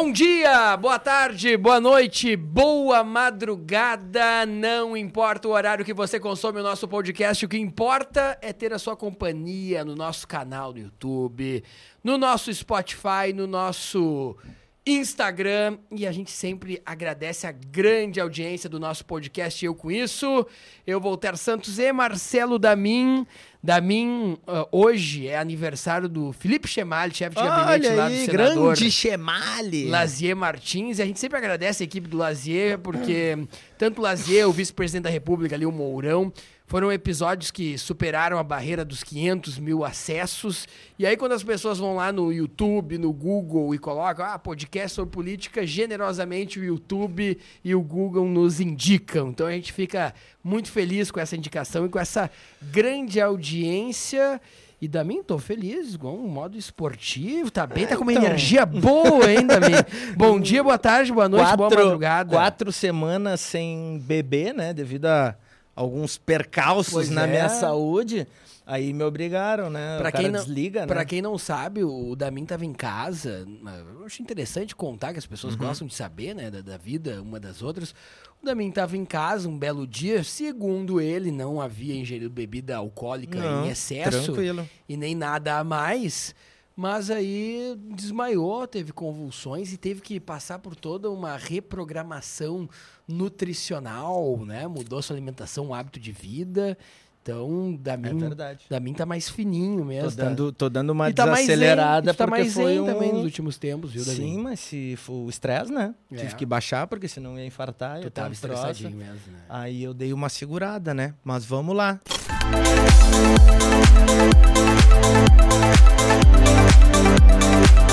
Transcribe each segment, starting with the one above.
Bom dia, boa tarde, boa noite, boa madrugada. Não importa o horário que você consome o nosso podcast, o que importa é ter a sua companhia no nosso canal no YouTube, no nosso Spotify, no nosso Instagram. E a gente sempre agradece a grande audiência do nosso podcast. Eu com isso, eu Voltaire Santos e Marcelo Damin. Damin, uh, hoje é aniversário do Felipe Chemali, chefe de gabinete Olha lá aí, do senador. grande Chemali. Lazier Martins, e a gente sempre agradece a equipe do Lazier, porque tanto o Lazier, o vice-presidente da República ali, o Mourão, foram episódios que superaram a barreira dos 500 mil acessos. E aí, quando as pessoas vão lá no YouTube, no Google e colocam, ah, podcast sobre política, generosamente o YouTube e o Google nos indicam. Então a gente fica muito feliz com essa indicação e com essa grande audiência. E da mim, tô feliz, com um modo esportivo, tá bem, tá com uma Então. energia boa ainda, mim. Bom dia, boa tarde, boa noite, boa madrugada. Quatro semanas sem beber, né? Devido a alguns percalços Pois na é. minha saúde. Aí me obrigaram, né? Pra o quem não- desliga, né? Pra quem não sabe, o Damin tava em casa. Eu acho interessante contar que as pessoas Uhum. gostam de saber, né, da, da vida uma das outras. O Damin tava em casa um belo dia, segundo ele, não havia ingerido bebida alcoólica Não, em excesso tranquilo. e nem nada a mais. Mas aí desmaiou, teve convulsões e teve que passar por toda uma reprogramação nutricional, né? Mudou sua alimentação, o hábito de vida. Então, Damin, É verdade. Damin tá mais fininho mesmo. Tô tá- dando, tô dando uma e tá mais zen, desacelerada tá porque mais foi um... também nos últimos tempos, viu, Davi? Sim, mas se for o estresse, né? É. Tive que baixar porque senão ia infartar. Tu ter tava um estressadinho troço. mesmo, né? Aí eu dei uma segurada, né? Mas vamos lá. Se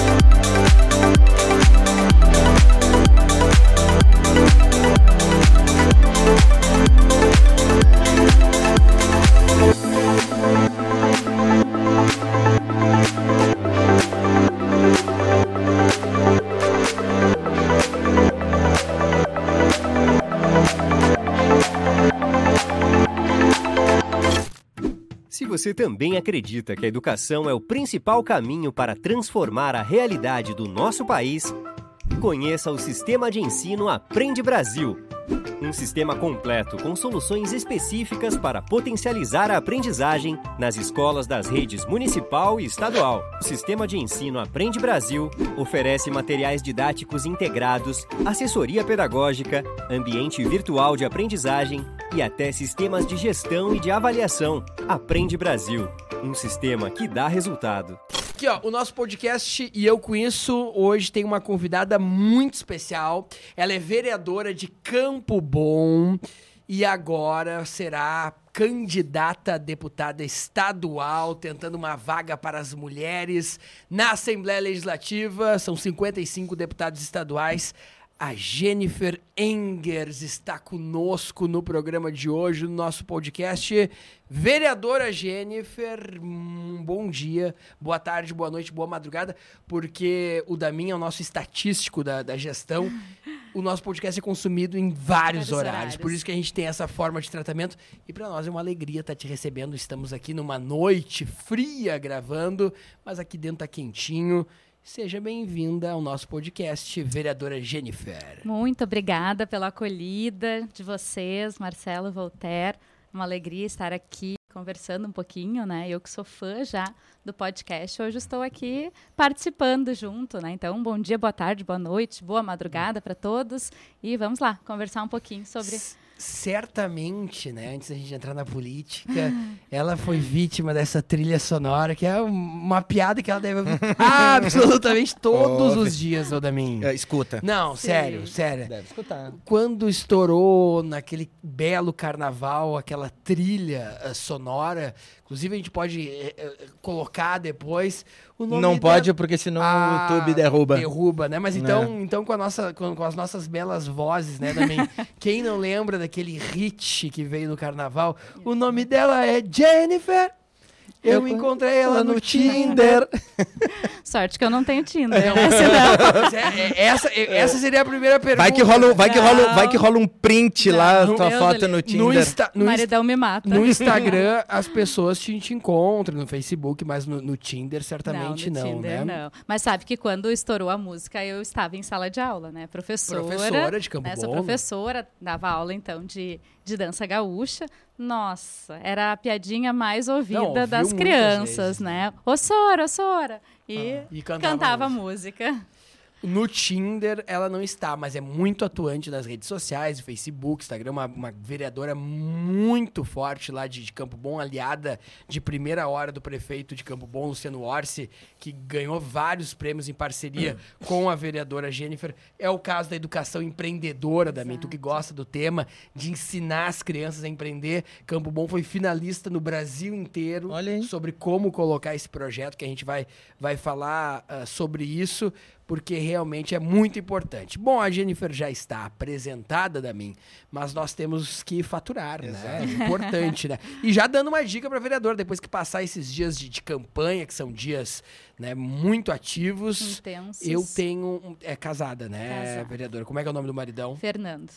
você também acredita que a educação é o principal caminho para transformar a realidade do nosso país, conheça o Sistema de Ensino Aprende Brasil. Um sistema completo com soluções específicas para potencializar a aprendizagem nas escolas das redes municipal e estadual. O Sistema de Ensino Aprende Brasil oferece materiais didáticos integrados, assessoria pedagógica, ambiente virtual de aprendizagem e até sistemas de gestão e de avaliação. Aprende Brasil, um sistema que dá resultado. Aqui, ó, o nosso podcast e eu com isso, hoje tem uma convidada muito especial. Ela é vereadora de Campo Bom e agora será candidata a deputada estadual, tentando uma vaga para as mulheres na Assembleia Legislativa. São 55 deputados estaduais. A Jennifer Engers está conosco no programa de hoje, no nosso podcast. Vereadora Jennifer, um bom dia, boa tarde, boa noite, boa madrugada, porque o Damin é o nosso estatístico da, da gestão. O nosso podcast é consumido em vários, Vários horários, horários. por isso que a gente tem essa forma de tratamento. E para nós é uma alegria estar te recebendo. Estamos aqui numa noite fria gravando, mas aqui dentro tá quentinho. Seja bem-vinda ao nosso podcast, vereadora Jennifer. Muito obrigada pela acolhida de vocês, Marcelo Voltaire. Uma alegria estar aqui conversando um pouquinho, né? Eu que sou fã já do podcast, hoje estou aqui participando junto, né? Então, bom dia, boa tarde, boa noite, boa madrugada para todos e vamos lá conversar um pouquinho sobre Certamente, né, antes da gente entrar na política, ela foi vítima dessa trilha sonora, que é uma piada que ela deve ouvir absolutamente todos os dias, Odamin. É, escuta. Não, Sim. sério, sério. Deve escutar. Quando estourou naquele belo carnaval aquela trilha eh, sonora, inclusive a gente pode eh, eh, colocar depois o nome Não da- pode, porque senão Ah, o YouTube derruba. Derruba, né? Mas Né. então, então com, a nossa, com, com as nossas belas vozes, né, também. Quem não lembra daquele hit que veio no carnaval? O nome dela é Jennifer. Eu, me encontrei ela no Tinder. Sorte que eu não tenho Tinder? Senão... É, é, essa, é, essa seria a primeira pergunta. Vai que rola, um- vai que rola, vai que Não. rola um print Não, lá, não. tua foto no. Tinder. No, Insta, no, Maridão me mata. no Instagram, as pessoas te, te encontram, no Facebook, mas no, no Tinder, certamente no não, Tinder, né? não. Mas sabe que quando estourou a música, eu estava em sala de aula, né? Professora. Professora de Campo né? Sou professora, dava aula então de, de dança gaúcha. Nossa, era a piadinha mais ouvida Não, das crianças, vezes, né? Ô Sora, ô Sora. E, E cantava cantava música. música. No Tinder, ela não está, mas é muito atuante nas redes sociais, Facebook, Instagram, uma, uma vereadora muito forte lá de, de Campo Bom, aliada de primeira hora do prefeito de Campo Bom, Luciano Orsi, que ganhou vários prêmios em parceria com a vereadora Jennifer. É o caso da educação empreendedora, da tu que gosta do tema, de ensinar as crianças a empreender. Campo Bom foi finalista no Brasil inteiro sobre como colocar esse projeto, que a gente vai, vai falar ah, sobre isso, porque realmente é muito importante. Bom, a Jennifer já está apresentada da mim, mas nós temos que faturar, né? É importante, né? E já dando uma dica para vereador, depois que passar esses dias de, de campanha, que são dias né, muito ativos, Intensos. eu tenho... É casada, né, Casada. vereadora? Como é que é o nome do maridão? Fernando.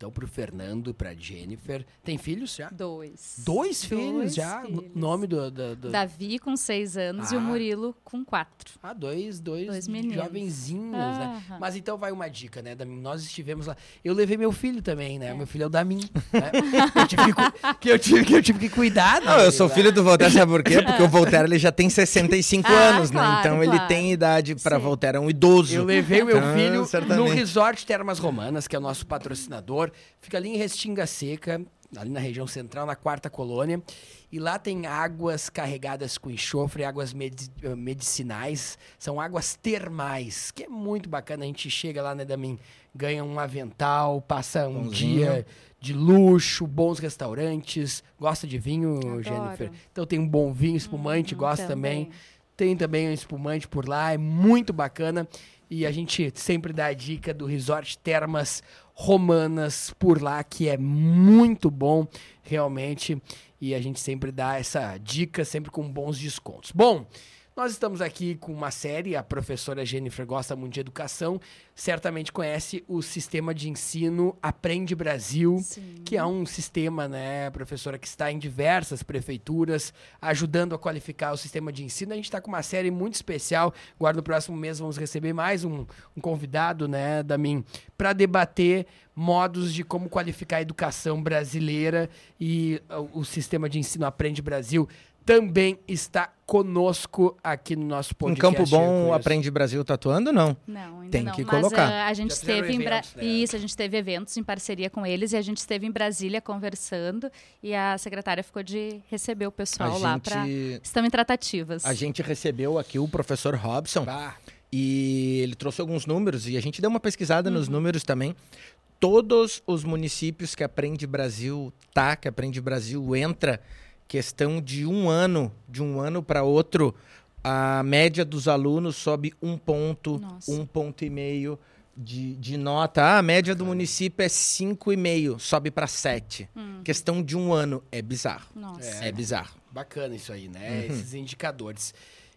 Então, pro Fernando, pra Jennifer. Tem filhos já? Dois. Dois filhos Dois já? filhos. No- Nome do... do, do... Davi com seis anos e Ah. o Murilo com quatro. Ah, dois, dois, Dois meninos. jovenzinhos, né? Aham. Mas então vai uma dica, né? Damin? Nós estivemos lá. Eu levei meu filho também, né? Meu filho é o Damin, né? eu tive que, que eu tive, que eu tive que cuidar. Não, eu dele, sou né? filho do Voltaire, sabe por quê? Porque o Voltaire ele já tem 65 Ah, anos, né? claro, Então ele claro. tem idade para Sim. Voltaire, é um idoso. Eu levei o meu Então, filho no. Resort Termas Romanas, que é o nosso patrocinador. Fica ali em Restinga Seca, ali na região central, na quarta colônia. E lá tem águas carregadas com enxofre, águas medi- eh, medicinais. São águas termais, que é muito bacana. A gente chega lá, né, Damin? Ganha um avental, passa um Pãozinho. dia de luxo, bons restaurantes. Gosta de vinho, Adoro. Jennifer? Então tem um bom vinho, espumante, Hum, gosta também. Tem também um espumante por lá, é muito bacana. E a gente sempre dá a dica do Resort Termas Romanas por lá, que é muito bom, realmente. E a gente sempre dá essa dica, sempre com bons descontos. Bom, nós estamos aqui com uma série, a professora Jennifer gosta muito de educação, certamente conhece o sistema de ensino Aprende Brasil, Sim. que é um sistema, né, professora, que está em diversas prefeituras, ajudando a qualificar o sistema de ensino. A gente está com uma série muito especial. Agora, no próximo mês, vamos receber mais um, um convidado, né, da mim, para debater modos de como qualificar a educação brasileira e uh, o sistema de ensino Aprende Brasil também está conosco aqui no nosso Em podcast. Campo Bom. Aprende Brasil tatuando, não? Não, ainda Tem não. que Mas colocar. ah, a gente Já esteve em Bra... né? Isso, a gente teve eventos em parceria com eles e a gente esteve em Brasília conversando e a secretária ficou de receber o pessoal A lá gente- para estão em tratativas. A gente recebeu aqui o professor Robson Bah, e ele trouxe alguns números e a gente deu uma pesquisada nos Uhum. números também. Todos os municípios que Aprende Brasil tá, que Aprende Brasil entra, questão de um ano, de um ano para outro, a média dos alunos sobe um ponto, Nossa. um ponto e meio de, de nota. Ah, a média do município é cinco e meio, sobe para sete. Questão de um ano, é bizarro. Nossa. É, bizarro. Bacana isso aí, Uhum. né? Esses indicadores.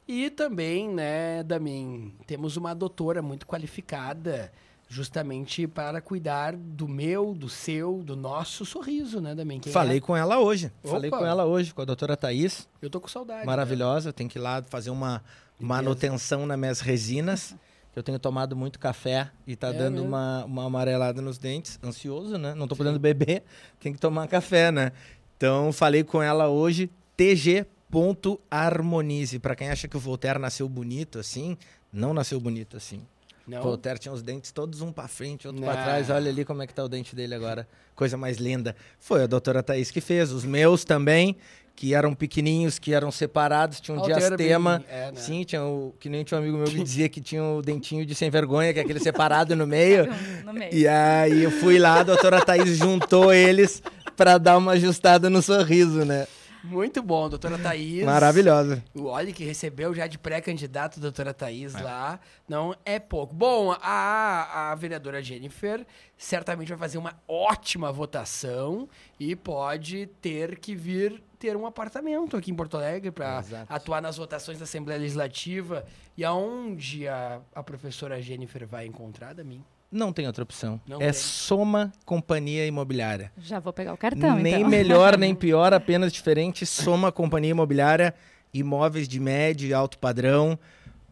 E também, né, Damin, temos uma doutora muito qualificada justamente para cuidar do meu, do seu, do nosso sorriso, né? Quem Falei é? com ela hoje. Opa. Falei com ela hoje, com a doutora Thaís. Eu tô com saudade. Maravilhosa. Tem que ir lá fazer uma manutenção nas minhas resinas. Eu tenho tomado muito café e tá É dando uma, uma amarelada nos dentes. Ansioso, né? Não tô podendo beber. Tem que tomar café, né? Então, falei com ela hoje. tg.harmonize. Pra quem acha que o Voltaire nasceu bonito assim, não nasceu bonito assim. Não? O Voltaire tinha os dentes todos um pra frente, outro pra Não. trás. Olha ali como é que tá o dente dele agora. Coisa mais linda. Foi a doutora Thaís que fez. Os meus também, que eram pequenininhos, que eram separados, tinham o teu era diastema. bem- é, né? Sim, tinha o, que nem tinha um amigo meu que dizia que tinha o dentinho de sem vergonha, que é aquele separado no meio. No meio. E aí eu fui lá, a doutora Thaís juntou eles pra dar uma ajustada no sorriso, né? Muito bom, doutora Thaís. Maravilhosa. O Olha que recebeu já de pré-candidato a doutora Thaís É. lá. Não é pouco. Bom, a, a vereadora Jennifer certamente vai fazer uma ótima votação e pode ter que vir ter um apartamento aqui em Porto Alegre para atuar nas votações da Assembleia Legislativa. E aonde a, a professora Jennifer vai encontrar da mim? Não tem outra opção. Não é tem. Soma Companhia Imobiliária. Já vou pegar o cartão, nem então. melhor, nem pior, apenas diferente. Soma Companhia Imobiliária, imóveis de médio e alto padrão.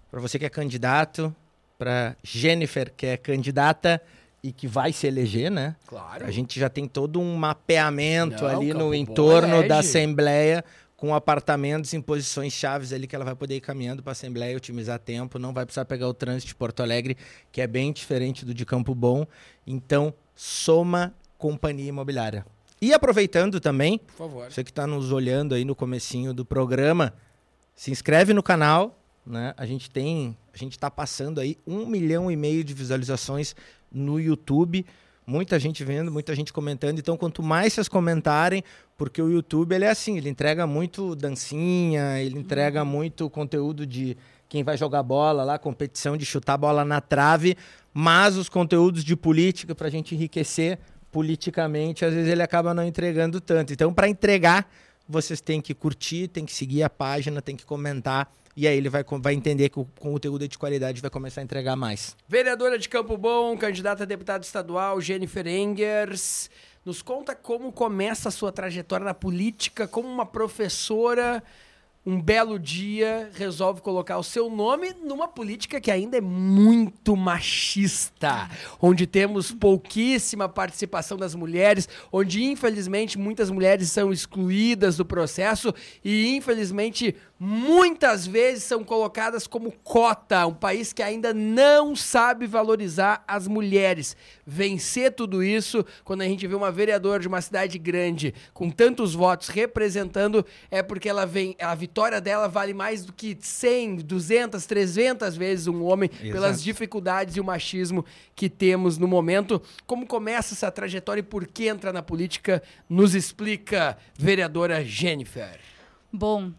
Para você que é candidato, para Jennifer, que é candidata e que vai se eleger, né? Claro. A gente já tem todo um mapeamento Não, ali no entorno elege. da Assembleia, com apartamentos em posições chaves ali que ela vai poder ir caminhando para a Assembleia, otimizar tempo, não vai precisar pegar o trânsito de Porto Alegre, que é bem diferente do de Campo Bom. Então, soma Companhia Imobiliária. E aproveitando também, Por favor. você que está nos olhando aí no comecinho do programa, se inscreve no canal, né? A gente tem, a gente está passando aí um milhão e meio de visualizações no YouTube, muita gente vendo, muita gente comentando. Então, quanto mais vocês comentarem, porque o YouTube ele é assim, ele entrega muito dancinha, ele entrega muito conteúdo de quem vai jogar bola lá, competição de chutar bola na trave, mas os conteúdos de política para a gente enriquecer politicamente, às vezes ele acaba não entregando tanto. Então, para entregar, vocês têm que curtir, têm que seguir a página, têm que comentar. E aí ele vai, vai entender que o conteúdo é de qualidade vai começar a entregar mais. Vereadora de Campo Bom, candidata a deputada estadual, Jennifer Engers. Nos conta como começa a sua trajetória na política, como uma professora, um belo dia, resolve colocar o seu nome numa política que ainda é muito machista, onde temos pouquíssima participação das mulheres, onde infelizmente muitas mulheres são excluídas do processo e infelizmente muitas vezes são colocadas como cota, um país que ainda não sabe valorizar as mulheres. Vencer tudo isso, quando a gente vê uma vereadora de uma cidade grande com tantos votos representando, é porque ela vem, a vitória dela vale mais do que 100, 200, 300 vezes um homem pelas Exato. dificuldades e o machismo que temos no momento. Como começa essa trajetória e por que entra na política? Nos explica, vereadora Jennifer. Bom,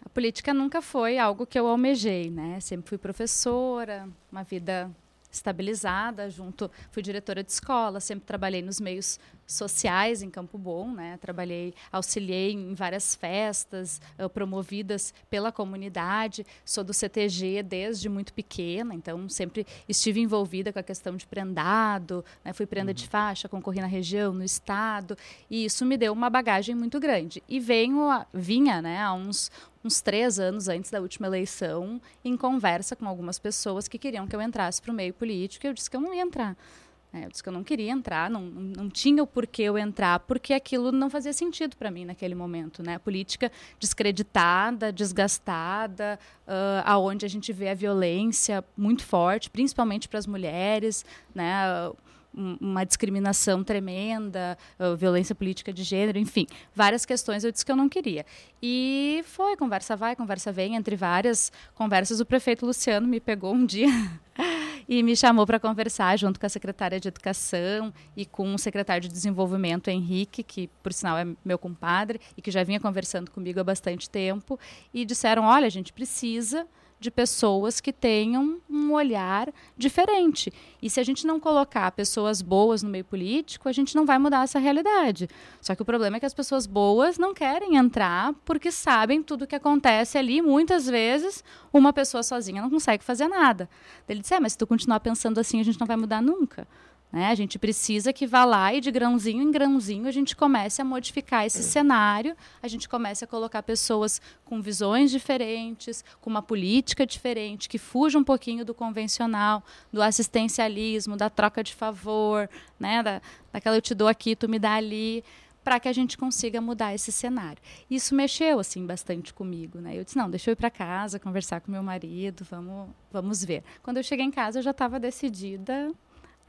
a política nunca foi algo que eu almejei, né? Sempre fui professora, uma vida estabilizada, junto, fui diretora de escola, sempre trabalhei nos meios sociais em Campo Bom, né? Trabalhei, auxiliei em várias festas eh, promovidas pela comunidade. Sou do CTG desde muito pequena, então sempre estive envolvida com a questão de prendado, né? Fui prenda de faixa, concorri na região, no estado, e isso me deu uma bagagem muito grande. E venho, a- vinha, né, há uns uns três anos antes da última eleição, em conversa com algumas pessoas que queriam que eu entrasse para o meio político, e eu disse que eu não ia entrar. né? Eu disse que eu não queria entrar, não, não tinha o porquê eu entrar, porque aquilo não fazia sentido para mim naquele momento. Né? A política descreditada, desgastada, ah, aonde a gente vê a violência muito forte, principalmente para as mulheres, né? um- uma discriminação tremenda, uh, violência política de gênero, enfim, várias questões eu disse que eu não queria. E foi, conversa vai, conversa vem, entre várias conversas, o prefeito Luciano me pegou um dia e me chamou para conversar junto com a secretária de Educação e com o secretário de Desenvolvimento, Henrique, que por sinal é meu compadre e que já vinha conversando comigo há bastante tempo, e disseram: olha, a gente precisa de pessoas que tenham um olhar diferente. E se a gente não colocar pessoas boas no meio político, a gente não vai mudar essa realidade. Só que o problema é que as pessoas boas não querem entrar porque sabem tudo o que acontece ali. Muitas vezes, uma pessoa sozinha não consegue fazer nada. Ele disse: é, mas se tu continuar pensando assim, a gente não vai mudar nunca. Né? A gente precisa que vá lá e de grãozinho em grãozinho a gente comece a modificar esse cenário, a gente comece a colocar pessoas com visões diferentes, com uma política diferente, que fuja um pouquinho do convencional, do assistencialismo, da troca de favor, né? da, daquela eu te dou aqui, tu me dá ali para que a gente consiga mudar esse cenário. Isso mexeu assim bastante comigo, né? Eu disse não, deixa eu ir para casa conversar com meu marido, vamos, vamos ver. Quando eu cheguei em casa, eu já estava decidida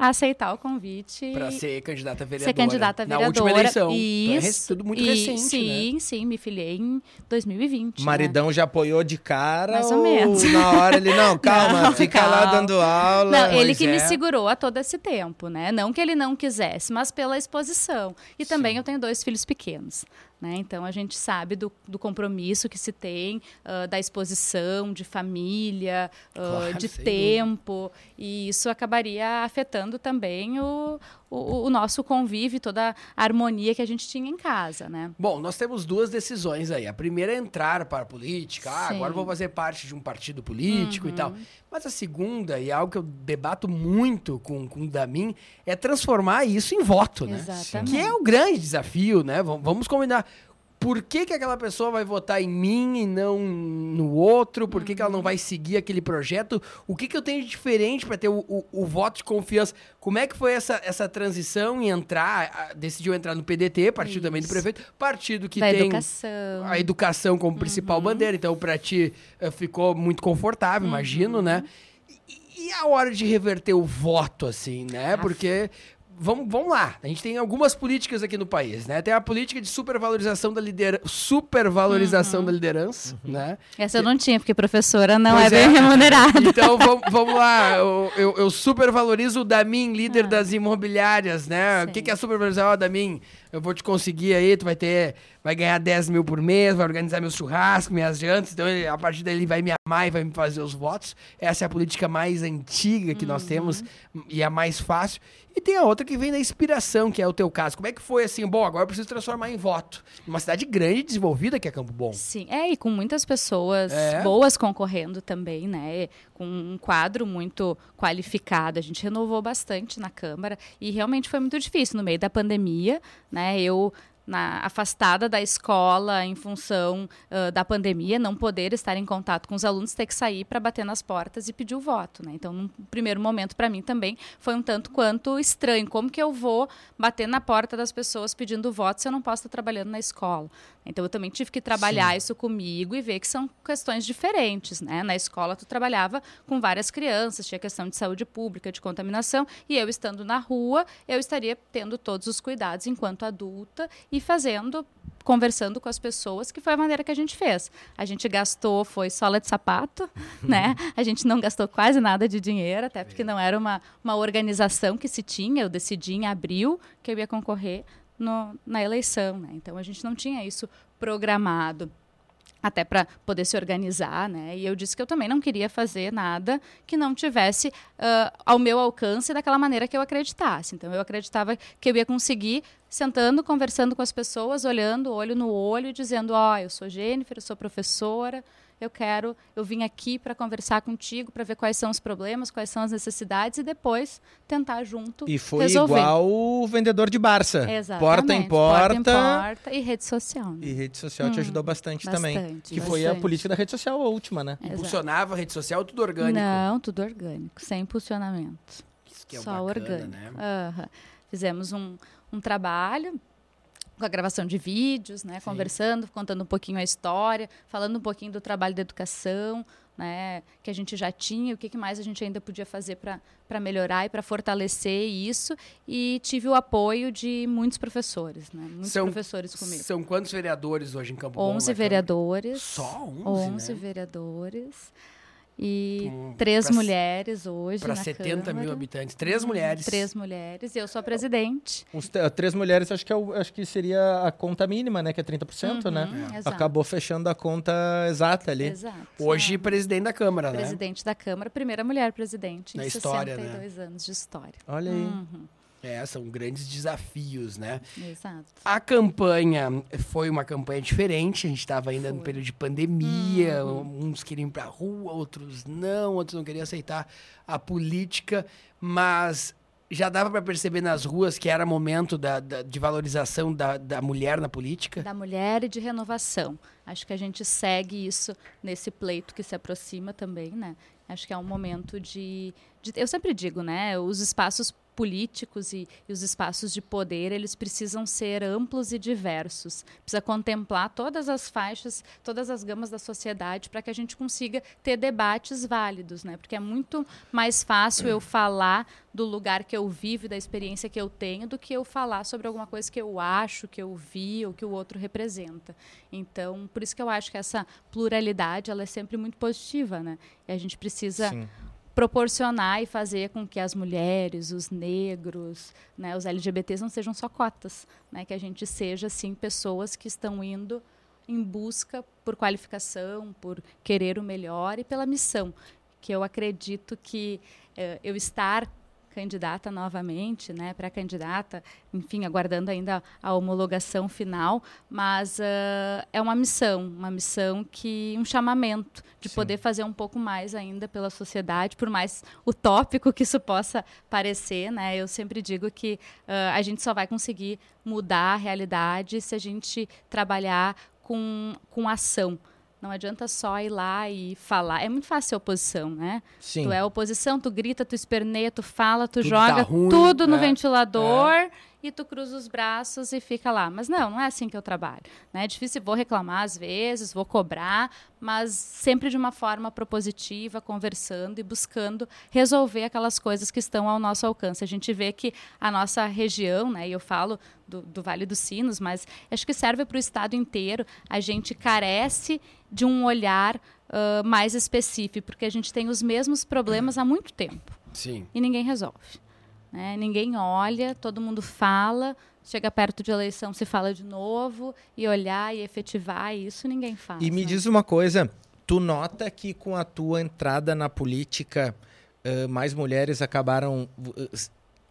a aceitar o convite. Para ser candidata a vereadora. Ser candidata a Na vereadora. última eleição. Isso. Então é rec- tudo muito e, recente, Sim, né? sim, me filiei em 2020. O né? maridão já apoiou de cara Mais ou menos. na hora ele, não, calma, Não, fica lá calma. dando aula. Não, ele que é. me segurou a todo esse tempo, né? Não que ele não quisesse, mas pela exposição. E também eu tenho dois filhos pequenos. Né? Então a gente sabe do, do compromisso que se tem, ah, da exposição, de família, ah, Claro, de tempo, e isso acabaria afetando também o, o, o, nosso convívio, toda a harmonia que a gente tinha em casa, né? Bom, nós temos duas decisões aí. A primeira é entrar para a política. Ah, agora vou fazer parte de um partido político uhum. e tal. Mas a segunda, e é algo que eu debato muito com, com o Damin, é transformar isso em voto, né? Exatamente. Que é o grande desafio, né? Vamos combinar por que, que aquela pessoa vai votar em mim e não no outro? Por que, que ela não vai seguir aquele projeto? O que, que eu tenho de diferente para ter o, o, o, voto de confiança? Como é que foi essa, essa transição em entrar? decidiu entrar no PDT, partido Isso. também do prefeito, partido que da tem educação. a educação como principal uhum. bandeira. Então, para ti, eh, ficou muito confortável, uhum. imagino, né? E, e a hora de reverter o voto, assim, né? Porque vamos, vamos lá. A gente tem algumas políticas aqui no país, né? Tem a política de supervalorização da liderança, supervalorização uhum. da liderança, uhum. né? Essa eu não tinha, porque professora não é, é bem remunerada. Então vamos, vamos lá. Eu, eu, eu supervalorizo o Damin, líder ah. das imobiliárias, né? Sim. O que, que é supervalorizar? Ó, oh, Damin, eu vou te conseguir aí, tu vai ter, vai ganhar 10 mil por mês, vai organizar meus churrascos, minhas jantas, então ele, a partir daí ele vai me amar e vai me fazer os votos. Essa é a política mais antiga que uhum. nós temos e a mais fácil. E tem a outra que vem da inspiração, que é o teu caso. Como é que foi assim? Bom, agora eu preciso transformar em voto. Uma cidade grande e desenvolvida que é Campo Bom. Sim, é, e com muitas pessoas é. boas concorrendo também, né? Com um quadro muito qualificado. A gente renovou bastante na Câmara e realmente foi muito difícil. No meio da pandemia, né? Eu na, afastada da escola em função uh, da pandemia, não poder estar em contato com os alunos, ter que sair para bater nas portas e pedir o voto. Né? Então, num primeiro momento, para mim também foi um tanto quanto estranho. Como que eu vou bater na porta das pessoas pedindo voto se eu não posso estar trabalhando na escola? Então, eu também tive que trabalhar Sim. isso comigo e ver que são questões diferentes. Né? Na escola, tu trabalhava com várias crianças, tinha questão de saúde pública, de contaminação, e eu estando na rua, eu estaria tendo todos os cuidados enquanto adulta e fazendo, conversando com as pessoas, que foi a maneira que a gente fez. A gente gastou, foi sola de sapato, né? A gente não gastou quase nada de dinheiro, até porque não era uma, uma organização que se tinha. Eu decidi em abril que eu ia concorrer no, na eleição, né? Então a gente não tinha isso programado até para poder se organizar, né? E eu disse que eu também não queria fazer nada que não tivesse uh, ao meu alcance daquela maneira que eu acreditasse. Então eu acreditava que eu ia conseguir sentando, conversando com as pessoas, olhando olho no olho e dizendo: "Ó, oh, eu sou Jennifer, eu sou professora, eu quero, eu vim aqui para conversar contigo, para ver quais são os problemas, quais são as necessidades e depois tentar junto E foi resolver. igual o vendedor de Barça. Exatamente. Porta em porta. Porta em porta e rede social. Né? E rede social hum, te ajudou bastante, bastante também. Que bastante. foi a política da rede social a última, né? Exato. Impulsionava a rede social tudo orgânico? Não, tudo orgânico, sem impulsionamento. Isso que é Só bacana, orgânico. Né? Uhum. Fizemos um, um trabalho com a gravação de vídeos, né, conversando, contando um pouquinho a história, falando um pouquinho do trabalho da educação, né, que a gente já tinha, o que, mais a gente ainda podia fazer para melhorar e para fortalecer isso. E tive o apoio de muitos professores, né, muitos são, professores comigo. São quantos vereadores hoje em Campo 11 Bom? vereadores. Só 11, 11 né? vereadores. E hum, três pra, mulheres hoje. Para 70 Câmara. mil habitantes. Três hum, mulheres. Três mulheres. E eu sou a presidente. Os, três mulheres, acho que, é o, acho que seria a conta mínima, né? Que é 30%, uhum, né? É. Acabou fechando a conta exata ali. Exato. Hoje, é. presidente da Câmara, presidente né? Presidente da Câmara, primeira mulher presidente. Na história, 62 né? anos de história. Olha aí. Uhum. É, são grandes desafios, né? Exato. A campanha foi uma campanha diferente, a gente estava ainda foi. no período de pandemia, uhum. uns queriam ir para a rua, outros não, outros não queriam aceitar a política, mas já dava para perceber nas ruas que era momento da, da, de valorização da, da mulher na política? Da mulher e de renovação. Acho que a gente segue isso nesse pleito que se aproxima também, né? Acho que é um momento de, de eu sempre digo, né? Os espaços políticos e, e, os espaços de poder eles precisam ser amplos e diversos. Precisa contemplar todas as faixas todas as gamas da sociedade para que a gente consiga ter debates válidos né? Porque é muito mais fácil eu falar do lugar que eu vivo da experiência que eu tenho do que eu falar sobre alguma coisa que eu acho que eu vi ou que o outro representa. Então por isso que eu acho que essa pluralidade ela é sempre muito positiva né? E a gente precisa Sim proporcionar e fazer com que as mulheres, os negros, né, os LGBTs não sejam só cotas, né, que a gente seja sim pessoas que estão indo em busca por qualificação, por querer o melhor e pela missão, que eu acredito que eh, eu estar candidata novamente, né, pré-candidata, enfim, aguardando ainda a homologação final, mas uh, é uma missão, uma missão que um chamamento de Sim. poder fazer um pouco mais ainda pela sociedade, por mais utópico que isso possa parecer, né? Eu sempre digo que uh, a gente só vai conseguir mudar a realidade se a gente trabalhar com, com ação. Não adianta só ir lá e falar. É muito fácil ser oposição, né? Sim. Tu é oposição, tu grita, tu esperneia, tu fala, tu tudo joga tá ruim, tudo no é, ventilador. É e tu cruza os braços e fica lá. Mas não, não é assim que eu trabalho. Né? É difícil, vou reclamar às vezes, vou cobrar, mas sempre de uma forma propositiva, conversando e buscando resolver aquelas coisas que estão ao nosso alcance. A gente vê que a nossa região, né, e eu falo do, do Vale dos Sinos, mas acho que serve para o estado inteiro, a gente carece de um olhar uh, mais específico, porque a gente tem os mesmos problemas há muito tempo. Sim. E ninguém resolve. Né? Ninguém olha, todo mundo fala, chega perto de eleição se fala de novo, e olhar e efetivar, isso ninguém faz. E me né? diz uma coisa, tu nota que com a tua entrada na política, uh, mais mulheres acabaram uh,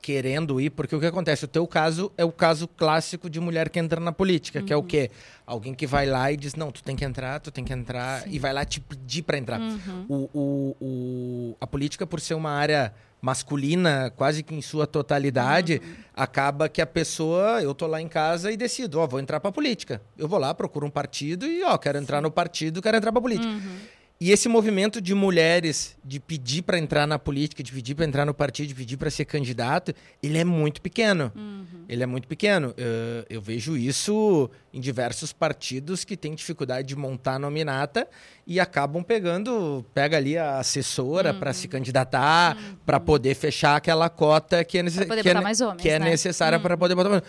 querendo ir, porque o que acontece? O teu caso é o caso clássico de mulher que entra na política, uhum. que é o uhum. quê? Alguém que vai lá e diz, não, tu tem que entrar, tu tem que entrar, Sim. e vai lá te pedir para entrar. Uhum. O, o, o, a política, por ser uma área masculina, quase que em sua totalidade, uhum. acaba que a pessoa, eu tô lá em casa e decido, ó, vou entrar para política. Eu vou lá, procuro um partido e, ó, quero entrar no partido, quero entrar para política. Uhum. E esse movimento de mulheres de pedir para entrar na política, de pedir para entrar no partido, de pedir para ser candidato, ele é muito pequeno. Uhum. Ele é muito pequeno. Eu, eu, vejo isso em diversos partidos que têm dificuldade de montar nominata e acabam pegando, pega ali a assessora uhum. para se candidatar, uhum. para poder fechar aquela cota que é, necess... que é, homens, que é né? necessária para poder botar mais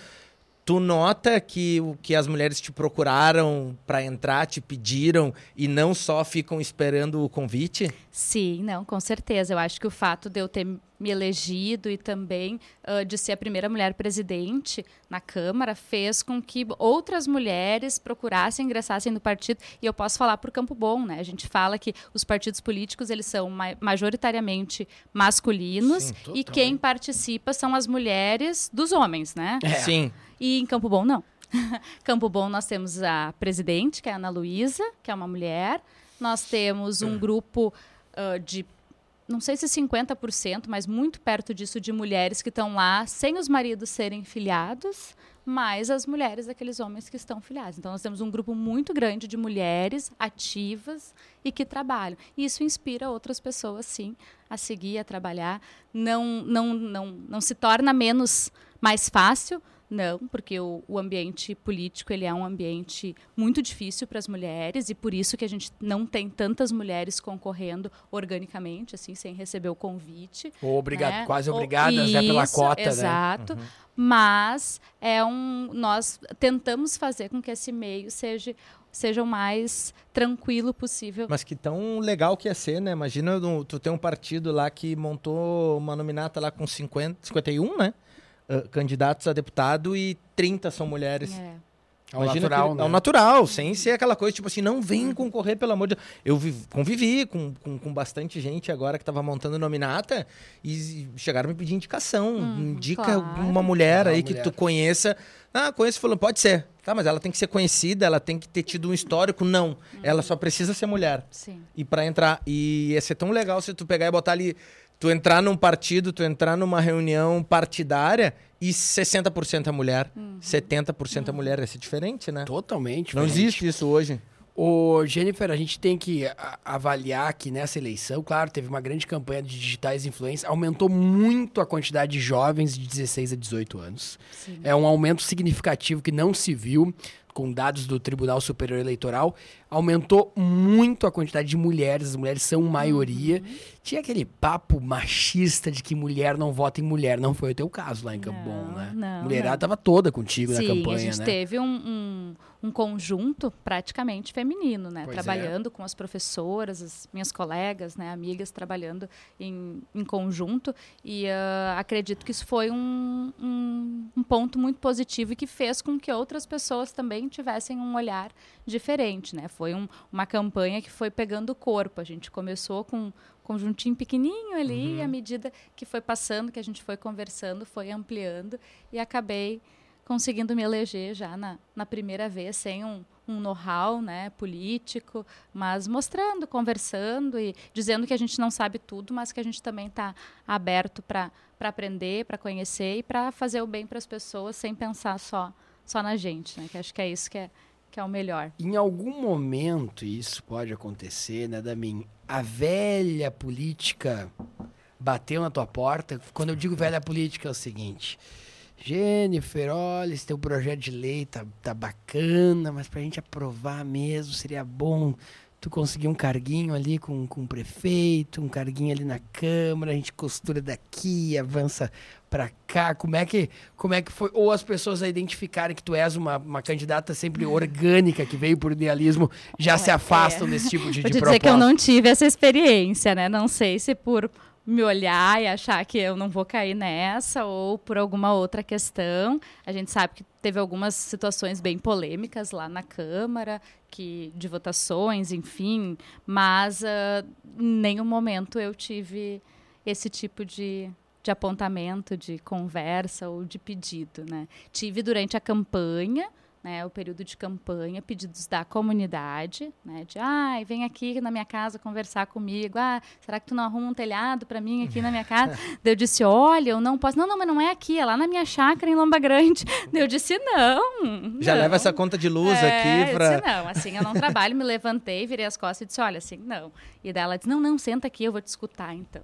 Tu nota que o que as mulheres te procuraram para entrar, te pediram e não só ficam esperando o convite? Sim, não, com certeza. Eu acho que o fato de eu ter me elegido e também uh, de ser a primeira mulher presidente na Câmara fez com que outras mulheres procurassem, ingressassem no partido. E eu posso falar por Campo Bom, né? A gente fala que os partidos políticos eles são ma majoritariamente masculinos Sim, e quem participa são as mulheres dos homens, né? É. Sim. E em Campo Bom, não. Campo Bom, nós temos a presidente, que é a Ana Luísa, que é uma mulher. Nós temos um grupo uh, de, não sei se 50%, mas muito perto disso, de mulheres que estão lá sem os maridos serem filiados, mais as mulheres daqueles homens que estão filiados. Então, nós temos um grupo muito grande de mulheres ativas e que trabalham. E isso inspira outras pessoas, sim, a seguir, a trabalhar. Não, não, não, não se torna menos mais fácil, não, porque o, o, ambiente político ele é um ambiente muito difícil para as mulheres e por isso que a gente não tem tantas mulheres concorrendo organicamente, assim, sem receber o convite. Ou obrigado, né? quase obrigadas Ou, né, pela cota, exato. né? Exato. Uhum. Mas é um, nós tentamos fazer com que esse meio seja seja o mais tranquilo possível. Mas que tão legal que ia ser, né? Imagina tu ter um partido lá que montou uma nominata lá com 50, 51, né? Uh, candidatos a deputado e 30 são mulheres. É. É o natural, que, né? É o natural, sem ser aquela coisa, tipo assim, não vem concorrer, pelo amor de Deus. Eu vivi, convivi com, com, com, bastante gente agora que estava montando nominata e chegaram me pedir indicação. Hum, Indica claro. uma mulher aí que tu conheça. Ah, conheço falando, pode ser. Tá, mas ela tem que ser conhecida, ela tem que ter tido um histórico. Não. Hum. Ela só precisa ser mulher. Sim. E para entrar. E ia ser tão legal se tu pegar e botar ali tu entrar num partido, tu entrar numa reunião partidária e 60% é mulher, uhum. 70% é uhum. mulher. Essa é diferente, né? Totalmente. Não existe isso hoje. Ô, Jennifer, a gente tem que avaliar que nessa eleição, claro, teve uma grande campanha de digitais influência, aumentou muito a quantidade de jovens de 16 a 18 anos. Sim. É um aumento significativo que não se viu com dados do Tribunal Superior Eleitoral, aumentou muito a quantidade de mulheres, as mulheres são maioria. Uhum. Tinha aquele papo machista de que mulher não vota em mulher, não foi o teu caso lá em Campo Bom, né? Não, Mulherada estava toda contigo Sim, na campanha, a gente né? teve um, um, um conjunto praticamente feminino, né? Pois é. trabalhando com as professoras, as minhas colegas, né? amigas, trabalhando em, em conjunto. E ah, acredito que isso foi um, um, um ponto muito positivo e que fez com que outras pessoas também tivessem um olhar diferente. Né? Foi um- uma campanha que foi pegando corpo. A gente começou com um conjuntinho pequenininho ali e à medida que foi passando, que a gente foi conversando, foi ampliando e acabei conseguindo me eleger já na, na primeira vez, sem um, um know-how né, político, mas mostrando, conversando e dizendo que a gente não sabe tudo, mas que a gente também está aberto para aprender, para conhecer e para fazer o bem para as pessoas sem pensar só, só na gente, né? Que acho que é isso que é, que é o melhor. Em algum momento isso pode acontecer, né, Damin? A velha política bateu na tua porta. Quando eu digo velha política é o seguinte. Jennifer, olha, esse teu projeto de lei tá, tá bacana, mas pra gente aprovar mesmo seria bom tu conseguir um carguinho ali com, com o prefeito, um carguinho ali na Câmara, a gente costura daqui, avança pra cá. Como é que, como é que foi? Ou as pessoas a identificarem que tu és uma, uma candidata sempre orgânica, que veio por idealismo, já se É. afastam desse tipo de, Vou de te dizer que eu proposta. não tive essa experiência, né? Não sei se por me olhar e achar que eu não vou cair nessa ou por alguma outra questão. A gente sabe que teve algumas situações bem polêmicas lá na Câmara, que de votações, enfim, mas em nenhum momento eu tive esse tipo de, de apontamento, de conversa ou de pedido, né? Tive durante a campanha, né, o período de campanha, pedidos da comunidade, né, de, ai, vem aqui na minha casa conversar comigo, ah, será que tu não arruma um telhado para mim aqui na minha casa? Eu disse, olha, eu não posso, não, não, mas não é aqui, é lá na minha chácara em Lomba Grande. Eu disse, não, Já não. leva essa conta de luz É, aqui disse, não, assim, eu não trabalho, me levantei, virei as costas e disse, olha, assim, não. E daí ela disse, não, não, senta aqui, eu vou te escutar, então.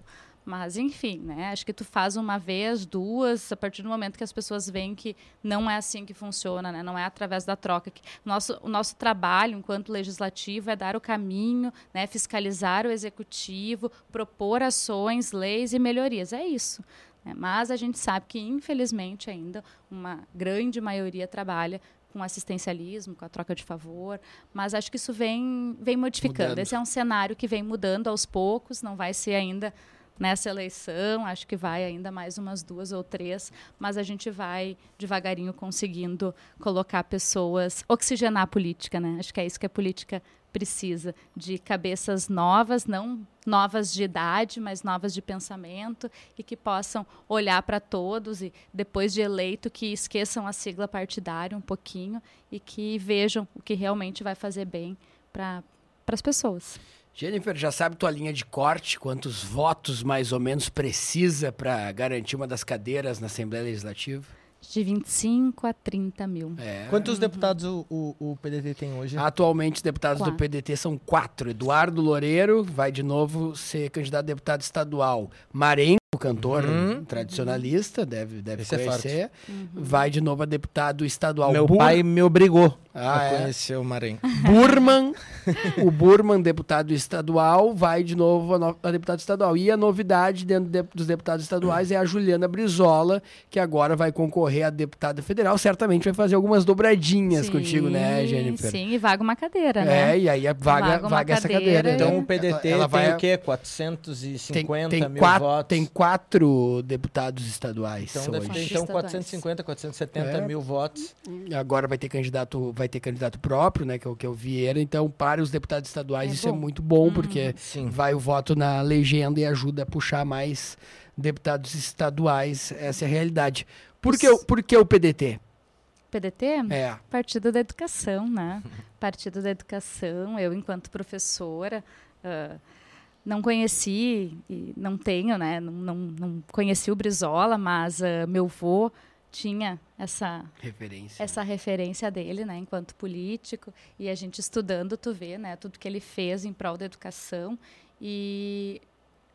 Mas, enfim, né? Acho que tu faz uma vez, duas, a partir do momento que as pessoas veem que não é assim que funciona, né? Não é através da troca. Que nosso, o nosso trabalho, enquanto legislativo, é dar o caminho, né? fiscalizar o executivo, propor ações, leis e melhorias. É isso. né? Mas a gente sabe que, infelizmente, ainda uma grande maioria trabalha com assistencialismo, com a troca de favor, mas acho que isso vem, vem modificando. Mudando. Esse é um cenário que vem mudando aos poucos, não vai ser ainda nessa eleição, acho que vai ainda mais umas duas ou três, mas a gente vai devagarinho conseguindo colocar pessoas, oxigenar a política, né? Acho que é isso que a política precisa, de cabeças novas, não novas de idade, mas novas de pensamento e que possam olhar para todos e depois de eleito que esqueçam a sigla partidária um pouquinho e que vejam o que realmente vai fazer bem para as pessoas. Jennifer, já sabe tua linha de corte? Quantos votos mais ou menos precisa para garantir uma das cadeiras na Assembleia Legislativa? De 25 a 30 mil. É. Quantos deputados o, o, o PDT tem hoje? Atualmente, os deputados do Quatro. PDT são quatro. Eduardo Loureiro vai de novo ser candidato a deputado estadual. Cantor Uhum. tradicionalista, deve, deve Esse é conhecer. vai de novo a deputado estadual. Meu Bur- pai me obrigou Ah, a é? conhecer o Maranhão. Burman, o Burman, deputado estadual, vai de novo a, no- a deputado estadual. E a novidade dentro de- dos deputados estaduais é a Juliana Brizola, que agora vai concorrer a deputada federal. Certamente vai fazer algumas dobradinhas Sim, contigo, né, Jennifer? Sim, e vaga uma cadeira, né? É, e aí a vaga, Vaga uma vaga essa cadeira cadeira. Então né? o PDT Ela- ela tem vai- o quê? Tem, 450 tem, mil quatro, votos. tem quatro deputados estaduais Então deve hoje. ter então, Estaduais. 450, 470 É. mil votos. Agora vai ter candidato, vai ter candidato próprio, né, que é o que é o Vieira. Então, para os deputados estaduais, É isso é bom. muito bom, porque Sim. vai o voto na legenda e ajuda a puxar mais deputados estaduais. Essa é a realidade. Por que, o- por que o PDT? PDT? É. Partido da Educação, né? Partido da Educação. Eu, enquanto professora, ah, não conheci e não tenho, né? Não, não, não conheci o Brizola, mas ah, meu avô tinha essa Referência. essa referência dele, né, enquanto político, e a gente estudando, tu vê, né, tudo que ele fez em prol da educação e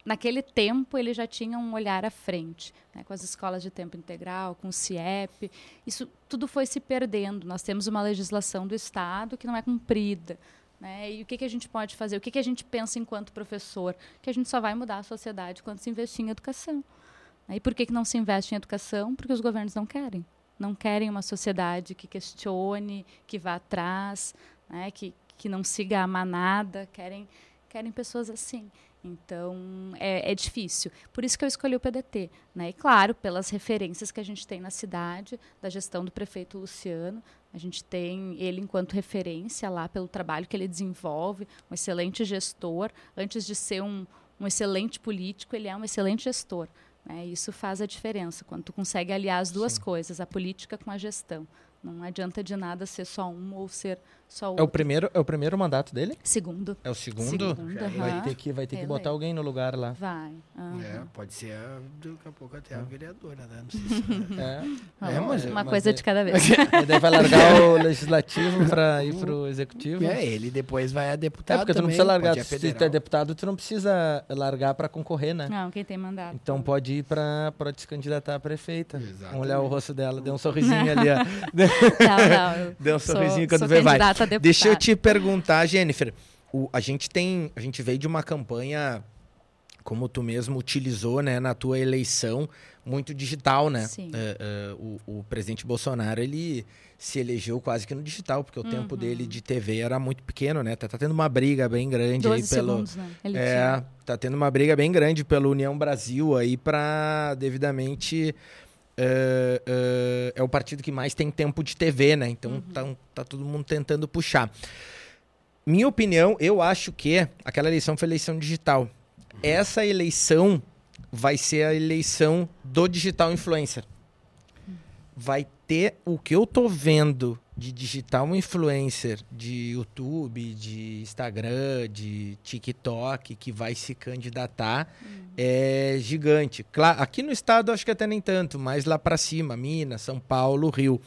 naquele tempo ele já tinha um olhar à frente, né, com as escolas de tempo integral, com o CIEP, isso tudo foi se perdendo. Nós temos uma legislação do Estado que não é cumprida. Né? E o que, que a gente pode fazer? O que, que a gente pensa enquanto professor? Que a gente só vai mudar a sociedade quando se investir em educação. né? E por que, que não se investe em educação? Porque os governos não querem. não querem uma sociedade que questione, que vá atrás, né, que, que não siga a manada, querem, querem pessoas assim. Então, é, é, difícil. Por isso que eu escolhi o PDT. Né? E, claro, pelas referências que a gente tem na cidade, da gestão do prefeito Luciano. A gente tem ele enquanto referência lá pelo trabalho que ele desenvolve, um excelente gestor. Antes de ser um, um excelente político, ele é um excelente gestor. Né? Isso faz a diferença, quando tu consegue aliar as duas Sim. coisas, a política com a gestão. Não adianta de nada ser só um ou ser só outro. É o primeiro, é o primeiro mandato dele? Segundo. É o segundo? segundo vai ter que, vai ter que botar alguém no lugar lá. Vai. Uhum. É, pode ser daqui a pouco até a vereadora, né? Não sei se é. é, mas, Uma mas coisa é, de cada vez. E daí vai largar o legislativo para ir pro executivo. É, ele depois vai a deputado. É, porque também, tu não precisa largar. Se tu é deputado, tu não precisa largar para concorrer, né? Não, quem tem mandato. Então pode ir para se candidatar a prefeita. Exatamente. Vamos olhar o rosto dela, deu um sorrisinho ali, ó. Não, não. Deu um sorrisinho sou, quando vê, vai. Deixa eu te perguntar, Jennifer. O, a gente tem. A gente veio de uma campanha, como tu mesmo utilizou, né, na tua eleição, muito digital, né? Sim. Uh, uh, o, o, presidente Bolsonaro, ele se elegeu quase que no digital, porque o uhum. tempo dele de TV era muito pequeno, né? Tá, tá tendo uma briga bem grande aí pelo. Segundos, né? Ele é, tinha. tá tendo uma briga bem grande pela União Brasil aí para devidamente Uh, uh, é o partido que mais tem tempo de TV, né? Então uhum. tá, tá todo mundo tentando puxar. Minha opinião, eu acho que aquela eleição foi eleição digital. Uhum. Essa eleição vai ser a eleição do digital influencer. Uhum. Vai ter o que eu tô vendo de digital influencer de YouTube, de Instagram, de TikTok que vai se candidatar uhum. é gigante. Claro, aqui no estado acho que até nem tanto, mas lá para cima, Minas, São Paulo, Rio.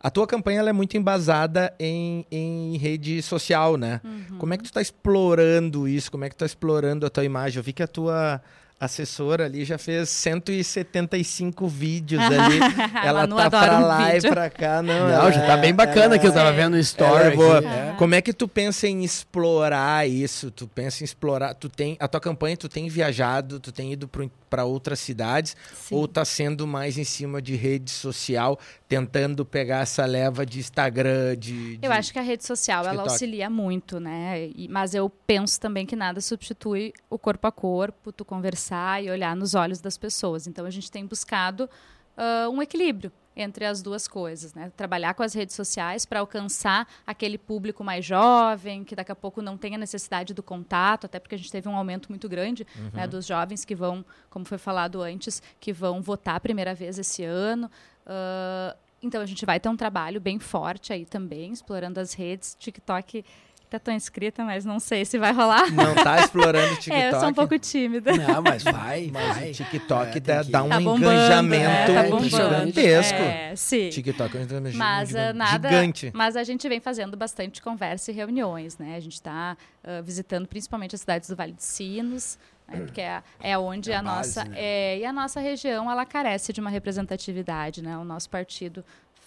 A tua campanha é muito embasada em, em rede social, né? Uhum. Como é que tu está explorando isso? Como é que tu está explorando a tua imagem? Eu vi que a tua assessora ali já fez 175 vídeos ali. ela tá pra lá um e pra cá. Não, não já tá bem bacana é, que eu tava vendo o story. É boa. É. Como é que tu pensa em explorar isso? Tu pensa em explorar. Tu tem. A tua campanha, tu tem viajado, tu tem ido para outras cidades, Sim. ou tá sendo mais em cima de rede social, tentando pegar essa leva de Instagram, de. de eu acho que a rede social TikTok. ela auxilia muito, né? E, mas eu penso também que nada substitui o corpo a corpo, tu conversar conversar e olhar nos olhos das pessoas. Então a gente tem buscado uh, um equilíbrio entre as duas coisas, né? Trabalhar com as redes sociais para alcançar aquele público mais jovem, que daqui a pouco não tem a necessidade do contato, até porque a gente teve um aumento muito grande uhum. né, dos jovens que vão, como foi falado antes, que vão votar a primeira vez esse ano. Uh, então a gente vai ter um trabalho bem forte aí também, explorando as redes. TikTok Até tô inscrita, mas não sei se vai rolar. Não tá explorando o TikTok. É, eu sou um pouco tímida. Não, mas vai, mas vai. o TikTok é, dá, que... dá um tá engajamento né? tá gigantesco. É, sim. TikTok é um engajamento mas, uh, nada, gigante. Mas a gente vem fazendo bastante conversa e reuniões, né? A gente está uh, visitando principalmente as cidades do Vale dos Sinos, né? porque é, é onde é a, a base, nossa né? é, e a nossa região ela carece de uma representatividade, né? O nosso partido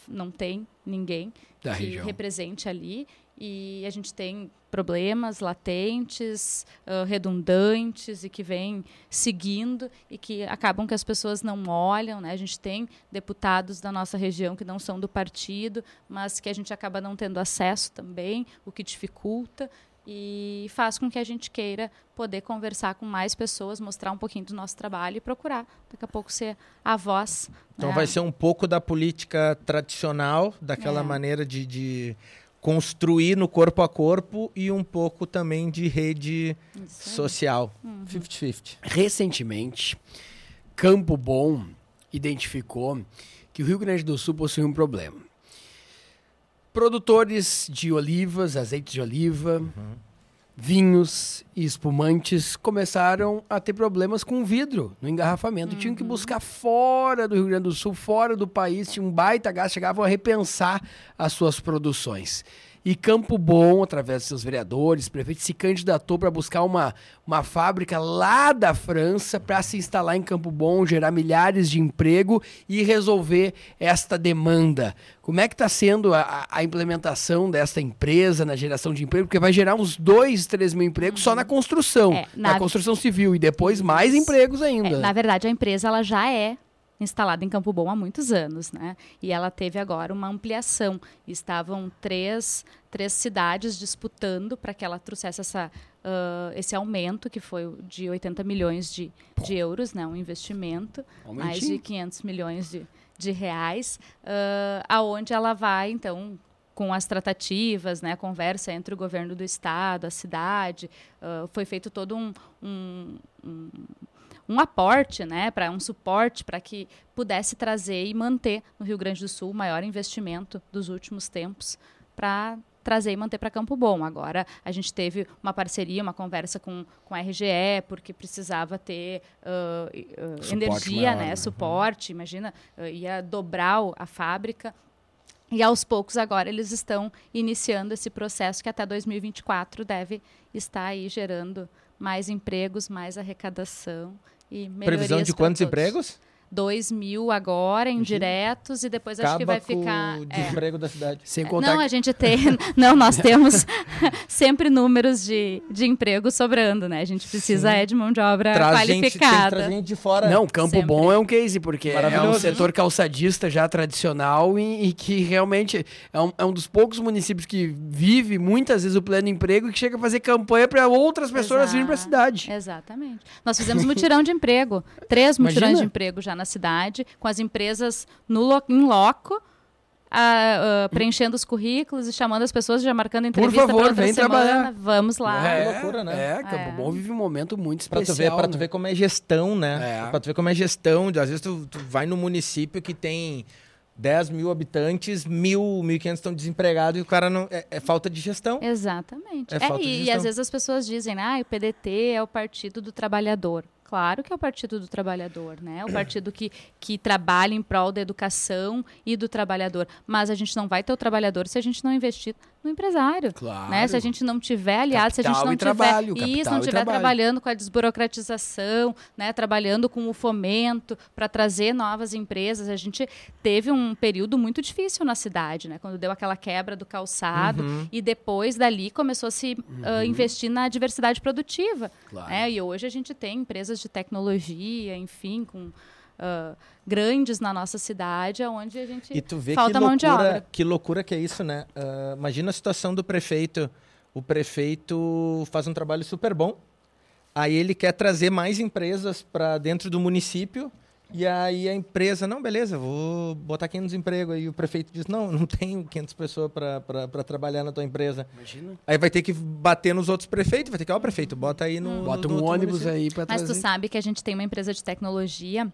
não tem ninguém da que região. represente ali e a gente tem problemas latentes, uh, redundantes e que vêm seguindo e que acabam que as pessoas não olham. Né? A gente tem deputados da nossa região que não são do partido, mas que a gente acaba não tendo acesso também, o que dificulta e faz com que a gente queira poder conversar com mais pessoas, mostrar um pouquinho do nosso trabalho e procurar daqui a pouco ser a voz. Então né? vai ser um pouco da política tradicional, daquela é. maneira de, de construir no corpo a corpo e um pouco também de rede social. 50-50. Uhum. Recentemente, Campo Bom identificou que o Rio Grande do Sul possui um problema. Produtores de olivas, azeite de oliva, uhum vinhos e espumantes começaram a ter problemas com vidro no engarrafamento. Uhum. Tinham que uhum. buscar fora do Rio Grande do Sul, fora do país, tinha um baita gás, chegavam a repensar as suas produções. E Campo Bom, através de seus vereadores, prefeito, se candidatou para buscar uma, uma fábrica lá da França para se instalar em Campo Bom, gerar milhares de emprego e resolver esta demanda. Como é que está sendo a, a, implementação desta empresa na geração de emprego? Porque vai gerar uns 2, 3 mil empregos só na construção, é, na, na construção civil, e depois mais empregos ainda. É, na verdade, a empresa ela já é instalada em Campo Bom há muitos anos, né? E ela teve agora uma ampliação. Estavam três, três cidades disputando para que ela trouxesse essa, uh, esse aumento, que foi de 80 milhões de, de euros, né? Um investimento, mais de 500 milhões de, de reais, uh, aonde ela vai, então, com as tratativas, né, conversa entre o governo do estado, a cidade, uh, foi feito todo um, um, um, um aporte, né, para um suporte para que pudesse trazer e manter no Rio Grande do Sul o maior investimento dos últimos tempos para trazer e manter para Campo Bom. Agora, a gente teve uma parceria, uma conversa com, com a RGE, porque precisava ter uh, uh, energia, maior, né? né? Suporte, imagina, uh, ia dobrar a fábrica. E aos poucos agora eles estão iniciando esse processo que até 2024 deve estar aí gerando mais empregos, mais arrecadação e Previsão de quantos todos. empregos? 2 mil agora, indiretos, e depois Acaba acho que vai ficar. o desemprego é. da cidade. Sem contar não, a gente tem. Não, nós temos sempre números de, de emprego sobrando, né? A gente precisa é de mão de obra Traz qualificada. Gente, gente de fora. Não, Campo sempre. Bom é um case, porque é um setor calçadista já tradicional e, e que realmente é um, é um, dos poucos municípios que vive muitas vezes o pleno emprego e que chega a fazer campanha para outras pessoas Exato. virem para a cidade. Exatamente. Nós fizemos mutirão de emprego. Três mutirões Imagina? de emprego já na cidade, com as empresas no em loco, uh, preenchendo os currículos e chamando as pessoas, já marcando entrevista Por favor, vem semana. trabalhar. Vamos lá. É, que loucura, né? É, Campo é. Bom vive um momento muito especial. Pra tu ver, pra né? tu ver como é gestão, né? É. Pra tu ver como é gestão. Às vezes tu, tu vai no município que tem 10 mil habitantes, mil, 1.500 estão desempregados e o cara não. É, é falta de gestão. Exatamente. É, é e, e, às vezes as pessoas dizem, ah, o PDT é o Partido do Trabalhador. Claro que é o Partido do Trabalhador, né? O partido que, que trabalha em prol da educação e do trabalhador. Mas a gente não vai ter o trabalhador se a gente não investir no empresário. Claro. Né? Se a gente não tiver aliado, se a gente não tiver trabalho, isso, não tiver trabalhando com a desburocratização, né? trabalhando com o fomento para trazer novas empresas. A gente teve um período muito difícil na cidade, né? Quando deu aquela quebra do calçado uhum. e depois dali começou a se uhum. uh, investir na diversidade produtiva. Claro. Né? E hoje a gente tem empresas de tecnologia, enfim, com uh, grandes na nossa cidade, onde a gente e tu vê falta que loucura, mão de obra. Que loucura que é isso, né? Uh, imagina a situação do prefeito. O prefeito faz um trabalho super bom, aí ele quer trazer mais empresas para dentro do município. E aí a empresa, não, beleza, vou botar 500 empregos. Aí o prefeito diz, não, não tenho 500 pessoas para trabalhar na tua empresa. Imagina. Aí vai ter que bater nos outros prefeitos, vai ter que, ó, prefeito, bota aí no... Hum. Bota no, um ônibus município. aí para trazer. Mas tu sabe que a gente tem uma empresa de tecnologia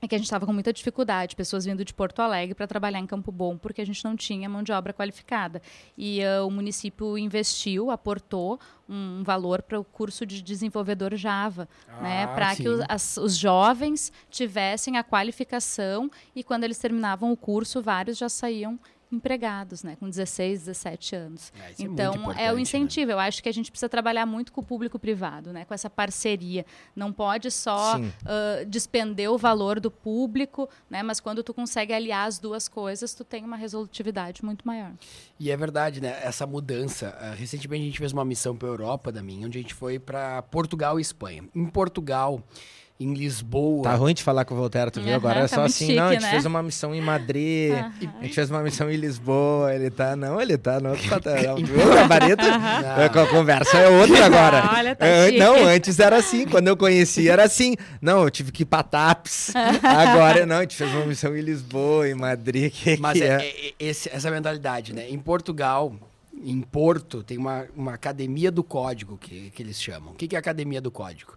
é que a gente estava com muita dificuldade, pessoas vindo de Porto Alegre para trabalhar em Campo Bom, porque a gente não tinha mão de obra qualificada. E uh, o município investiu, aportou um valor para o curso de desenvolvedor Java, ah, né, para que os, as, os jovens tivessem a qualificação e quando eles terminavam o curso, vários já saíam empregados, né, com 16, 17 anos. É, então, é, é o né? incentivo. Né? Eu acho que a gente precisa trabalhar muito com o público privado, né, com essa parceria. Não pode só uh, despender o valor do público, né, mas quando tu consegue aliar as duas coisas, tu tem uma resolutividade muito maior. E é verdade, né, essa mudança. Uh, recentemente a gente fez uma missão para a Europa, da minha, onde a gente foi para Portugal e Espanha. Em Portugal, em Lisboa. Tá ruim de falar com o Voltaire, tu viu? Uhum, Agora é tá só assim, chique, não, a gente né? fez uma missão em Madrid, uhum. a gente fez uma missão em Lisboa, ele tá, não, ele tá no outro patamar, viu? A a conversa é outra agora. Olha, tá eu, não, antes era assim, quando eu conheci era assim. Não, eu tive que ir pra TAPS. Agora, não, a gente fez uma missão em Lisboa, em Madrid. Que, Mas que é, é, é esse, essa mentalidade, né? Em Portugal, em Porto, tem uma, uma academia do código que, que eles chamam. O que, que é a academia do código?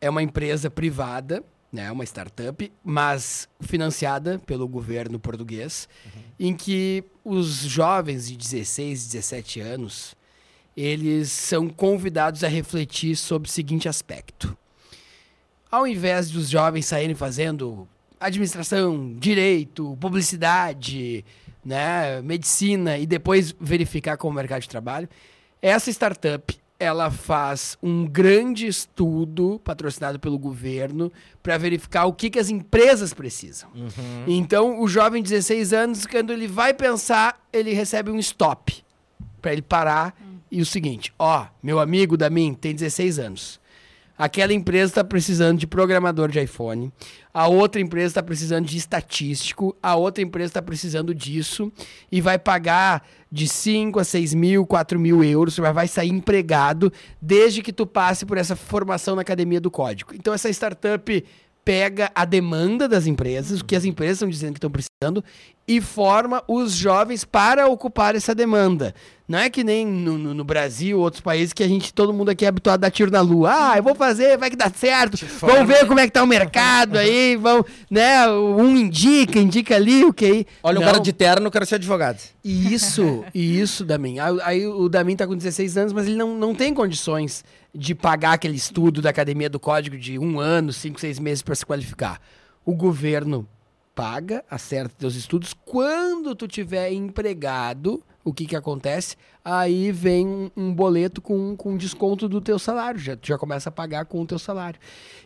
É uma empresa privada, né, uma startup, mas financiada pelo governo português, uhum. em que os jovens de 16, 17 anos, eles são convidados a refletir sobre o seguinte aspecto. Ao invés de os jovens saírem fazendo administração, direito, publicidade, né, medicina e depois verificar com o mercado de trabalho, essa startup ela faz um grande estudo patrocinado pelo governo para verificar o que, que as empresas precisam. Uhum. Então, o jovem de 16 anos, quando ele vai pensar, ele recebe um stop para ele parar. Uhum. E o seguinte: ó, meu amigo da mim tem 16 anos. Aquela empresa está precisando de programador de iPhone, a outra empresa está precisando de estatístico, a outra empresa está precisando disso. E vai pagar de 5 a 6 mil, 4 mil euros, você vai sair empregado desde que tu passe por essa formação na academia do código. Então essa startup pega a demanda das empresas, o que as empresas estão dizendo que estão precisando, e forma os jovens para ocupar essa demanda. Não é que nem no, no, no Brasil, outros países, que a gente, todo mundo aqui é habituado a dar tiro na lua. Ah, eu vou fazer, vai que dá certo. Vamos ver como é que tá o mercado aí, vamos, né? Um indica, indica ali, o que Olha, Não. um cara de terno, eu quero ser advogado. Isso, isso, Damin. Aí o Damin tá com 16 anos, mas ele não, não tem condições de pagar aquele estudo da Academia do Código de um ano, cinco, seis meses para se qualificar. O governo paga, acerta teus estudos. Quando tu tiver empregado, o que que acontece? Aí vem um, um boleto com, com desconto do teu salário, já, tu já começa a pagar com o teu salário.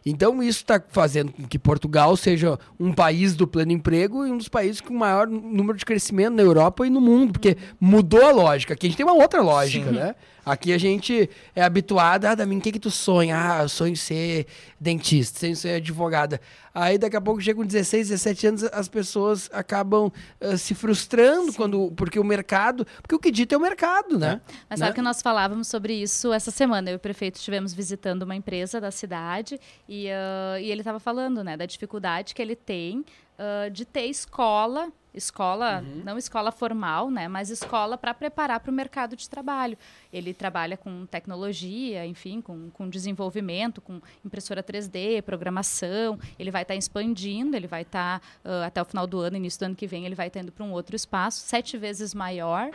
Então isso está fazendo com que Portugal seja um país do pleno emprego e um dos países com maior número de crescimento na Europa e no mundo, porque mudou a lógica. Aqui a gente tem uma outra lógica, Sim. né? Aqui a gente é habituado, ah, Damin, o que que tu sonha? Ah, eu sonho em ser dentista, sonho ser advogada. Aí daqui a pouco chega com 16, 17 anos, as pessoas acabam uh, se frustrando quando porque o mercado, porque o que dita é o mercado, né? Mas né? sabe que nós falávamos sobre isso essa semana, eu e o prefeito estivemos visitando uma empresa da cidade e, uh, e ele estava falando, né, da dificuldade que ele tem uh, de ter escola escola, uhum. não escola formal, né, mas escola para preparar para o mercado de trabalho. Ele trabalha com tecnologia, enfim, com, com desenvolvimento, com impressora 3D, programação. Ele vai estar tá expandindo, ele vai estar tá, uh, até o final do ano, início do ano que vem, ele vai estar tá indo para um outro espaço, sete vezes maior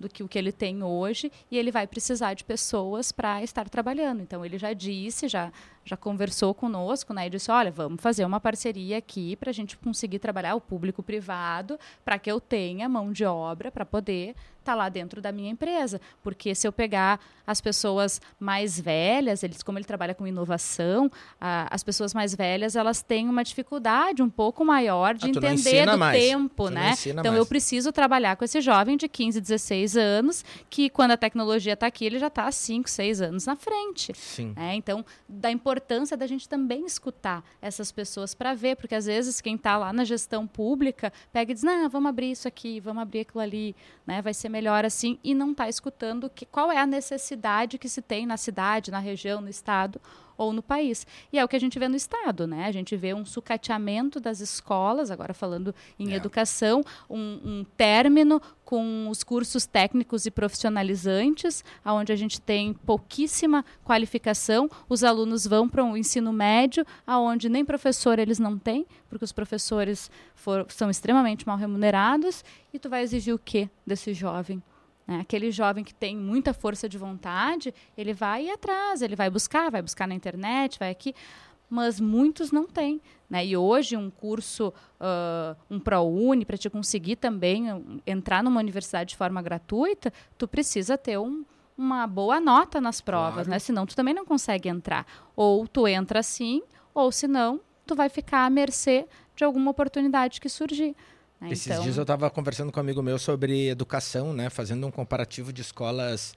do que o que ele tem hoje e ele vai precisar de pessoas para estar trabalhando. Então ele já disse, já já conversou conosco, né? E disse, olha, vamos fazer uma parceria aqui para a gente conseguir trabalhar o público privado para que eu tenha mão de obra para poder estar tá lá dentro da minha empresa. Porque se eu pegar as pessoas mais velhas, eles, como ele trabalha com inovação, as pessoas mais velhas elas têm uma dificuldade um pouco maior de ah, entender do mais. tempo, tu né? Então mais. eu preciso trabalhar com esse jovem de 15, 16 anos, que quando a tecnologia está aqui, ele já está 5, 6 anos na frente. Sim. Né? Então, da importância da gente também escutar essas pessoas para ver, porque às vezes quem está lá na gestão pública pega e diz, não, vamos abrir isso aqui, vamos abrir aquilo ali, né? Vai ser melhor assim, e não está escutando que, qual é a necessidade que se tem na cidade, na região, no estado ou no país. E é o que a gente vê no Estado, né? A gente vê um sucateamento das escolas, agora falando em é. educação, um, um término com os cursos técnicos e profissionalizantes, onde a gente tem pouquíssima qualificação. Os alunos vão para o um ensino médio, aonde nem professor eles não têm, porque os professores for, são extremamente mal remunerados. E tu vai exigir o quê desse jovem? Né? Aquele jovem que tem muita força de vontade, ele vai ir atrás, ele vai buscar, vai buscar na internet, vai aqui, mas muitos não têm. Né? E hoje um curso, uh, um ProUni, para te conseguir também entrar numa universidade de forma gratuita, tu precisa ter um, uma boa nota nas provas, claro. né? senão tu também não consegue entrar. Ou tu entra assim, ou senão tu vai ficar à mercê de alguma oportunidade que surgir. Né? Esses então... dias eu estava conversando com um amigo meu sobre educação, né? Fazendo um comparativo de escolas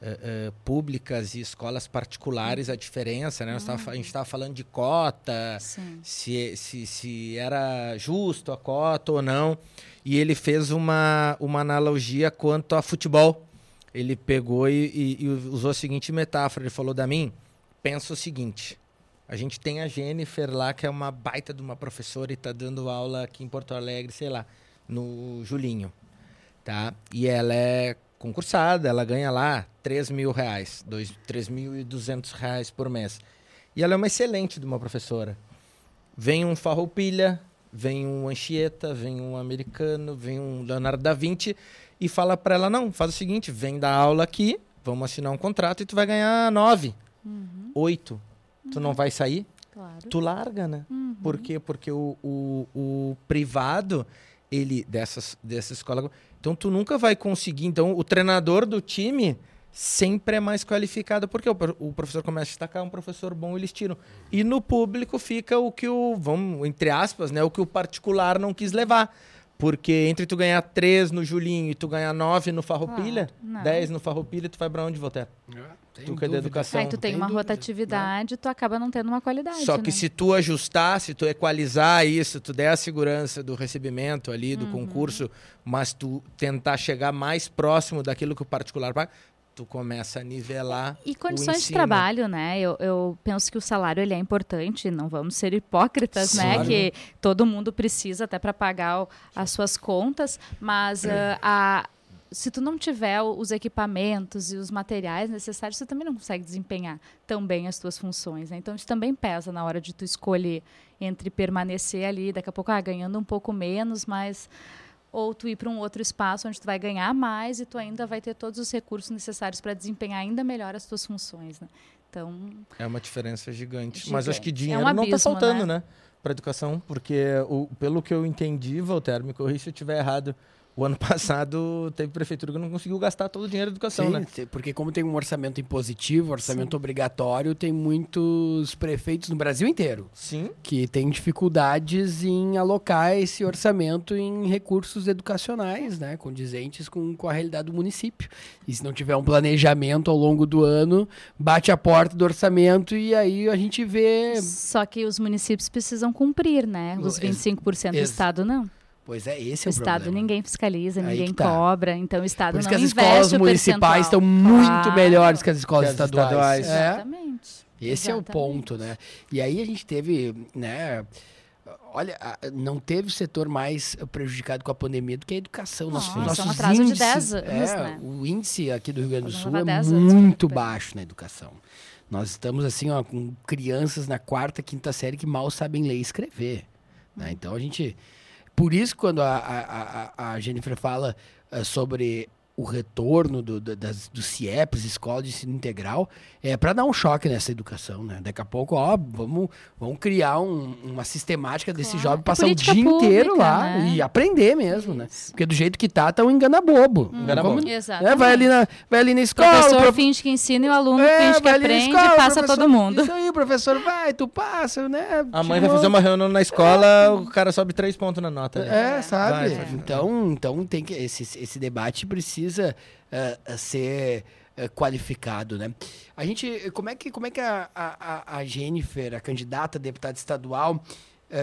uh, uh, públicas e escolas particulares, a diferença, né? Tava, a gente estava falando de cota, se, se, se era justo a cota ou não. E ele fez uma, uma analogia quanto a futebol. Ele pegou e, e, e usou a seguinte metáfora. Ele falou, da mim, pensa o seguinte a gente tem a Jennifer lá, que é uma baita de uma professora e está dando aula aqui em Porto Alegre, sei lá, no Julinho, tá? E ela é concursada, ela ganha lá 3 mil reais, 3.200 reais por mês. E ela é uma excelente de uma professora. Vem um Farroupilha, vem um Anchieta, vem um americano, vem um Leonardo da Vinci e fala para ela, não, faz o seguinte, vem dar aula aqui, vamos assinar um contrato e tu vai ganhar nove, uhum. oito tu não vai sair, claro. tu larga, né? Uhum. Por quê? Porque o, o, o privado, ele, dessas, dessa escola. Então, tu nunca vai conseguir. Então, o treinador do time sempre é mais qualificado, porque o, o professor começa a destacar um professor bom, eles tiram. E no público fica o que o, vamos, entre aspas, né, o que o particular não quis levar. Porque entre tu ganhar 3 no Julinho e tu ganhar 9 no Farroupilha, Claro, não. 10 no Farroupilha, tu vai pra onde, Voltaire? Sem Tu que é da educação. Aí tu tem Sem uma dúvida, rotatividade, tu acaba não tendo uma qualidade. Só que né? se tu ajustar, se tu equalizar isso, tu der a segurança do recebimento ali, do Uhum. concurso, mas tu tentar chegar mais próximo daquilo que o particular paga, tu começa a nivelar E condições de trabalho, né? Eu, eu penso que o salário ele é importante, não vamos ser hipócritas, né? Claro. Que todo mundo precisa até para pagar as suas contas, mas ah, a- se tu não tiver os equipamentos e os materiais necessários, você também não consegue desempenhar tão bem as tuas funções. Né? Então isso também pesa na hora de tu escolher entre permanecer ali, daqui a pouco ah, ganhando um pouco menos, mas ou tu ir para um outro espaço onde tu vai ganhar mais e tu ainda vai ter todos os recursos necessários para desempenhar ainda melhor as tuas funções, né? Então, É uma diferença gigante. Mas acho que Gigante. É dinheiro um não tá abismo, faltando, né? né? Pra educação, porque o, pelo que eu entendi, Voltaire, me corrija se eu estiver errado. O ano passado teve prefeitura que não conseguiu gastar todo o dinheiro da educação, Sim, né? porque como tem um orçamento impositivo, orçamento obrigatório, tem muitos prefeitos no Brasil inteiro Sim. que têm dificuldades em alocar esse orçamento em recursos educacionais, né, condizentes com, com a realidade do município. E se não tiver um planejamento ao longo do ano, bate a porta do orçamento e aí a gente vê... só que os municípios precisam cumprir, né? Os Ex- 25% do Estado não. Pois é, esse o é o Estado problema. ninguém fiscaliza, Aí ninguém tá. cobra, então o Estado Por isso não que as investe escolas o municipais estão muito Claro. melhores que as escolas Que as estaduais. estaduais. É. Exatamente. Esse é o Exatamente. ponto, né? E aí a gente teve, né? Olha, não teve setor mais prejudicado com a pandemia do que a educação. Nossos- Nossa, nossos um atraso de índices- 10 anos, é, né? O índice aqui do Rio Grande do Sul é levar 10 anos pra muito baixo na educação. Nós estamos assim, ó, com crianças na quarta, quinta série que mal sabem ler e escrever. né? Então a gente. Por isso, quando a, a, a, Jennifer fala eh, sobre o retorno do, do, das, do CIEPs, Escola de Ensino Integral, é para dar um choque nessa educação, né? Daqui a pouco, ó, vamos, vamos criar um- uma sistemática desse Claro. jovem É passar o dia inteiro pública, lá né? e aprender mesmo, né? Isso. Porque do jeito que tá, tá um engana bobo. Engana Como- bobo. né? Exatamente. Vai ali na, vai ali na O escola, professor o prof- finge que ensina e o aluno é, finge que aprende escola, e passa professor- todo mundo. Isso aí, o professor vai, tu passa, né? A mãe vai fazer uma reunião na escola, o cara sobe três pontos na nota. né? É, sabe? Vai, vai. Então, então tem que esse, esse debate precisa eh, eh, ser eh, qualificado, né? A gente, como é que, como é que a, a- a Jennifer, a candidata a deputada estadual,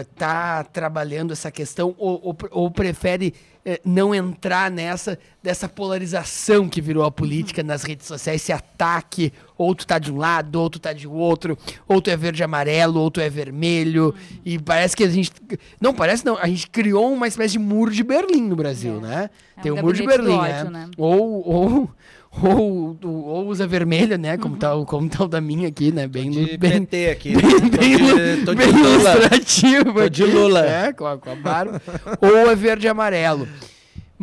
está trabalhando essa questão ou, ou, ou prefere eh, não entrar nessa dessa polarização que virou a política nas redes sociais, esse ataque, ou tu tá de um lado, ou tu tá de outro, ou tu é verde e amarelo, ou tu é vermelho, e parece que a gente não parece não, a gente criou uma espécie de muro de Berlim no Brasil, né? É Tem um o muro de Berlim, ódio, né? né? Ou ou ou, ou usa vermelha, né? Uhum. Como tá, o- como tá o da minha aqui, né? Bem, De bem, PT aqui. bem, Tô bem, de- bem Lula. ilustrativo. Tô de. Lula. É, com a, com a barba. Ou é verde e amarelo.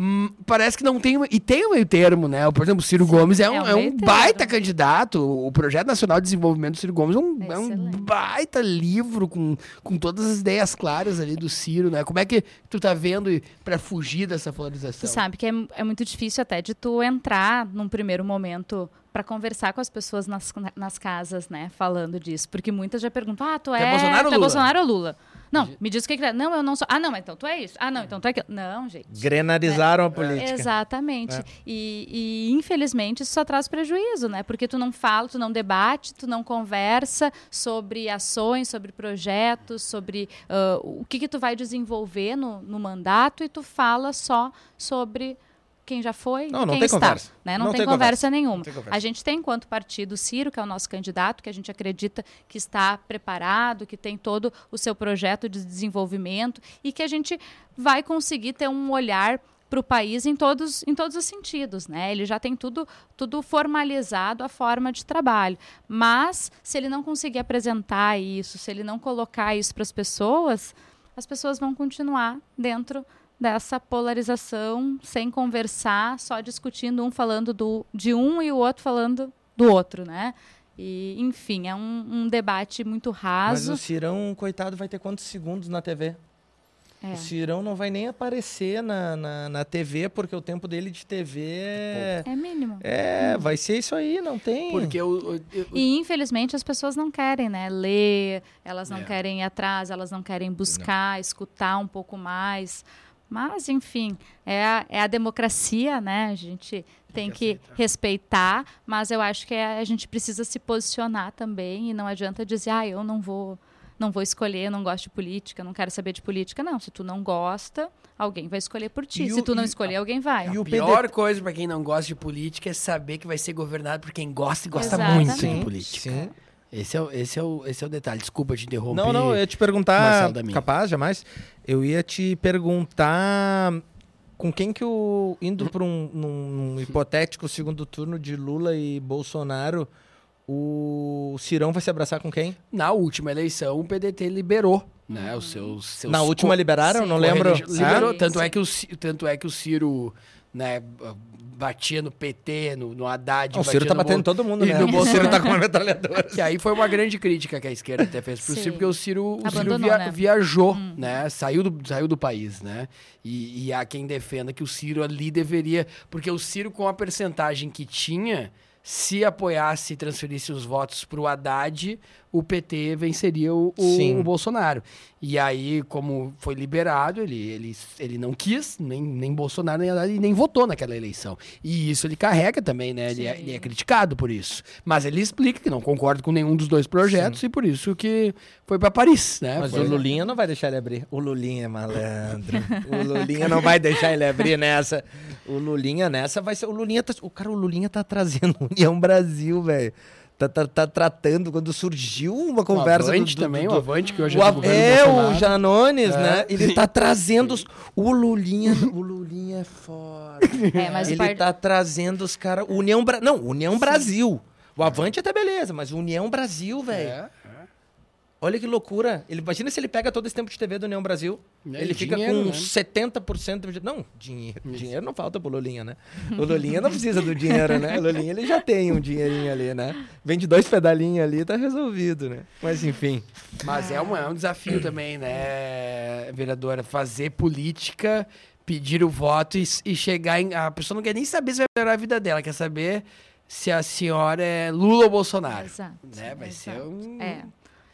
Hum, parece que não tem. E tem um meio termo, né? Por exemplo, o Ciro Gomes é um, é um é um baita candidato. O Projeto Nacional de Desenvolvimento do Ciro Gomes é um, É um baita livro com, com todas as ideias claras ali do Ciro, né? Como é que tu tá vendo para fugir dessa Tu polarização? sabe que é, é muito difícil até de tu entrar num primeiro momento para conversar com as pessoas nas, nas casas, né, falando disso. Porque muitas já perguntam, ah, tu é é, Bolsonaro tu é Lula? Bolsonaro ou Lula? Não, me diz o que que é. Não, eu não sou. Ah, não, mas então tu é isso. Ah, não, então tu é aquilo. Não, gente. Grenarizaram a política. Exatamente. É. E, e, infelizmente isso só traz prejuízo, né? Porque tu não fala, tu não debate, tu não conversa sobre ações, sobre projetos, sobre ah, o que, que tu vai desenvolver no, no mandato e tu fala só sobre quem já foi Não, não quem tem está. conversa. Né? Não, Não tem, tem conversa, conversa. nenhuma. Tem conversa. A gente tem, enquanto partido, o Ciro, que é o nosso candidato, que a gente acredita que está preparado, que tem todo o seu projeto de desenvolvimento e que a gente vai conseguir ter um olhar para o país em todos, em todos os sentidos. Né? Ele já tem tudo, tudo formalizado a forma de trabalho. Mas, se ele não conseguir apresentar isso, se ele não colocar isso para as pessoas, as pessoas vão continuar dentro dessa polarização, sem conversar, só discutindo, um falando do, de um e o outro falando do outro, né? E, enfim, é um, um debate muito Mas raso. o Cirão, coitado, vai ter quantos segundos na TV? É. O Cirão não vai nem aparecer na, na, na TV, porque o tempo dele de TV é... É mínimo. É, vai ser isso aí, não tem... Porque o, E infelizmente as pessoas não querem, né, ler, elas não É. querem ir atrás, elas não querem buscar, escutar um pouco mais. Mas, enfim, é a, é a democracia, né? A gente tem que, aceitar. respeitar, mas eu acho que é- a gente precisa se posicionar também e não adianta dizer, ah, eu não vou, não vou escolher, eu não gosto de política, não quero saber de política. Não, se tu não gosta, alguém vai escolher por ti. E se o- tu não e- escolher, alguém vai. E o A pior coisa pra quem não gosta de política é saber que vai ser governado por quem gosta e gosta Exatamente. muito de Sim, política. sim. Esse é, o, esse, é o, esse é o detalhe. Desculpa te interromper. Não, não, eu ia te perguntar, capaz, jamais. Eu ia te perguntar com quem que o indo para um num, num hipotético segundo turno de Lula e Bolsonaro, o Cirão vai se abraçar com quem? Na última eleição, o PDT liberou, né? Os seus. seus Na última liberaram, Sim. não lembro. Liberou. Ah? Tanto, é que o, tanto é que o Ciro, né, batia no PT, no, no Haddad. Ah, o Ciro tá batendo Bol- todo mundo, e né? no O. Ciro tá com uma metralhadora. Que aí foi uma grande crítica que a esquerda até fez pro Sim. Ciro, porque o Ciro, o Ciro via- né? viajou, né? Saiu do, saiu do país, né? E, e há quem defenda que o Ciro ali deveria. Porque o Ciro, com a percentagem que tinha, se apoiasse e transferisse os votos pro Haddad, o PT venceria o, o- Sim. o Bolsonaro. E aí, como foi liberado, ele, ele, ele não quis, nem, nem Bolsonaro, nem Haddad, e nem votou naquela eleição. E isso ele carrega também, né? Ele é, Sim. ele é criticado por isso. Mas ele explica que não concorda com nenhum dos dois projetos e por isso que foi para Paris, né? Mas Foi- o Lulinha não vai deixar ele abrir. O Lulinha é malandro. o Lulinha não vai deixar ele abrir nessa. O Lulinha nessa vai ser. O Lulinha tá. O cara, o Lulinha tá trazendo União Brasil, velho. Tá, tá, tá tratando. Quando surgiu uma conversa. o Avante do- do- também, do- o Avante, que hoje o é do governo é, o. Janones, É. né? Ele tá trazendo os. O Lulinha. O Lulinha é foda. É, mas ele par- tá trazendo os caras. União Bra... Não, União Brasil. O Avante até beleza, mas União Brasil, velho. É. Olha que loucura. Ele, imagina se ele pega todo esse tempo de TV do União Brasil. É, ele fica dinheiro, com né? 70% de. Não, dinheiro. Dinheiro não falta pro Lulinha, né? O Lulinha não precisa do dinheiro, né? O Lulinha ele já tem um dinheirinho ali, né? Vende dois pedalinhos ali, tá resolvido, né? Mas enfim. Mas é um, é um desafio também, né, vereadora? Fazer política, pedir o voto e, e chegar em. A pessoa não quer nem saber se vai melhorar a vida dela, quer saber se a senhora é Lula ou Bolsonaro. Exato. Né? Vai ser exato. um. É.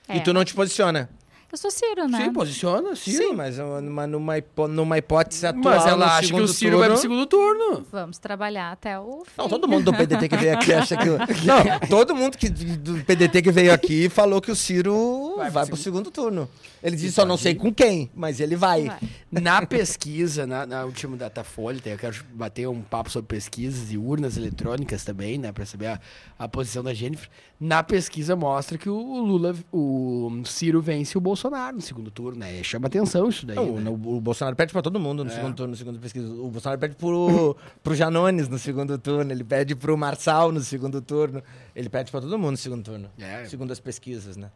E É, tu não te posiciona? Eu sou Ciro, né? Sim, posiciona, sim. Sim, mas uma- numa, hipo- numa hipótese atual. Mas ela no acha que o Ciro vai pro turno- segundo turno. Vamos trabalhar até o fim. Não, todo mundo do PDT que veio aqui acha que. Não, todo mundo que, do PDT que veio aqui falou que o Ciro Vai vai, pro pro segundo turno. Ele disse, só não sei com quem, mas ele vai. Vai. Na pesquisa, na, na última Datafolha, eu quero bater um papo sobre pesquisas e urnas eletrônicas também, né? Pra saber a, a posição da Jennifer. Na pesquisa mostra que o Lula, o Ciro vence o Bolsonaro no segundo turno, né? Chama atenção isso daí. Não, né? o, o Bolsonaro perde pra todo mundo no É. segundo turno, no segundo pesquisa. O Bolsonaro perde pro, pro Janones no segundo turno, ele perde pro Marçal no segundo turno. Ele perde pra todo mundo no segundo turno. É. Segundo as pesquisas, né?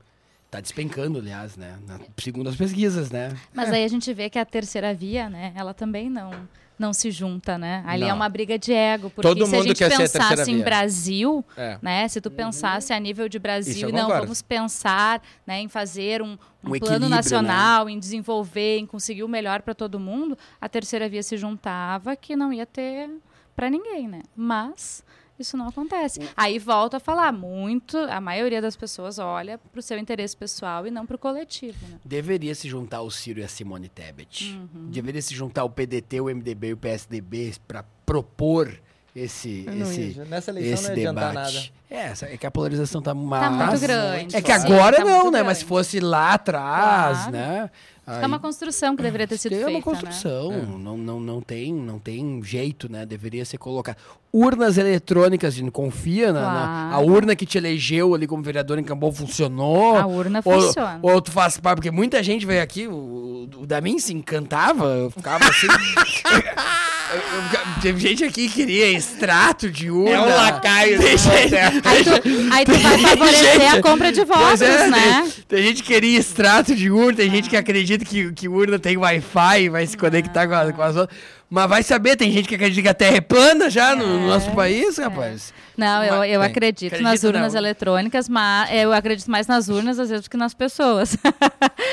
Tá despencando, aliás, né? Na, segundo as pesquisas, né? Mas aí a gente vê que a terceira via, né, ela também não não se junta, né? Ali é Não. uma briga de ego, porque Todo se a gente ser a pensasse em. Brasil, É. né, se tu pensasse a nível de Brasil e não concordo. vamos pensar, né, em fazer um, um Um plano equilíbrio, nacional, em desenvolver, em conseguir o melhor para todo mundo, a terceira via se juntava que não ia ter para ninguém, né? Mas isso não acontece. Aí volta a falar muito, a maioria das pessoas olha para o seu interesse pessoal e não para o coletivo, né? Deveria se juntar o Ciro e a Simone Tebet. Uhum. Deveria se juntar o PDT, o MDB e o PSDB pra propor esse, esse, ia- nessa eleição esse não ia adiantar debate. É, essa- é que a polarização tá. Tá muito grande. É que sim, agora tá não, né? Mas se grande. fosse lá atrás, Claro. né? É uma construção que deveria ter sido É feita, uma né? construção, não, não, não, tem, não tem jeito, né? Deveria ser colocado. Urnas eletrônicas, a gente confia na, na- a Claro. urna que te elegeu ali como vereador em Cambon funcionou. A urna ou, funciona. Ou tu faz parte, porque muita gente veio aqui, o, o Damin se encantava, eu ficava assim. Eu- Teve gente aqui que queria extrato de urna. É um lacaio Tem do gente- Aí tu, aí tu vai favorecer a compra de votos, Pois é, né? Tem, tem gente que queria extrato de urna, tem gente que acredita que, que urna tem Wi-Fi e vai se conectar com, a- com as outras. Mas vai saber, tem gente que acredita que a Terra é plana já no, no nosso país, rapaz. Não, eu, eu acredito nas urnas não. eletrônicas, mas eu acredito mais nas urnas às vezes do que nas pessoas.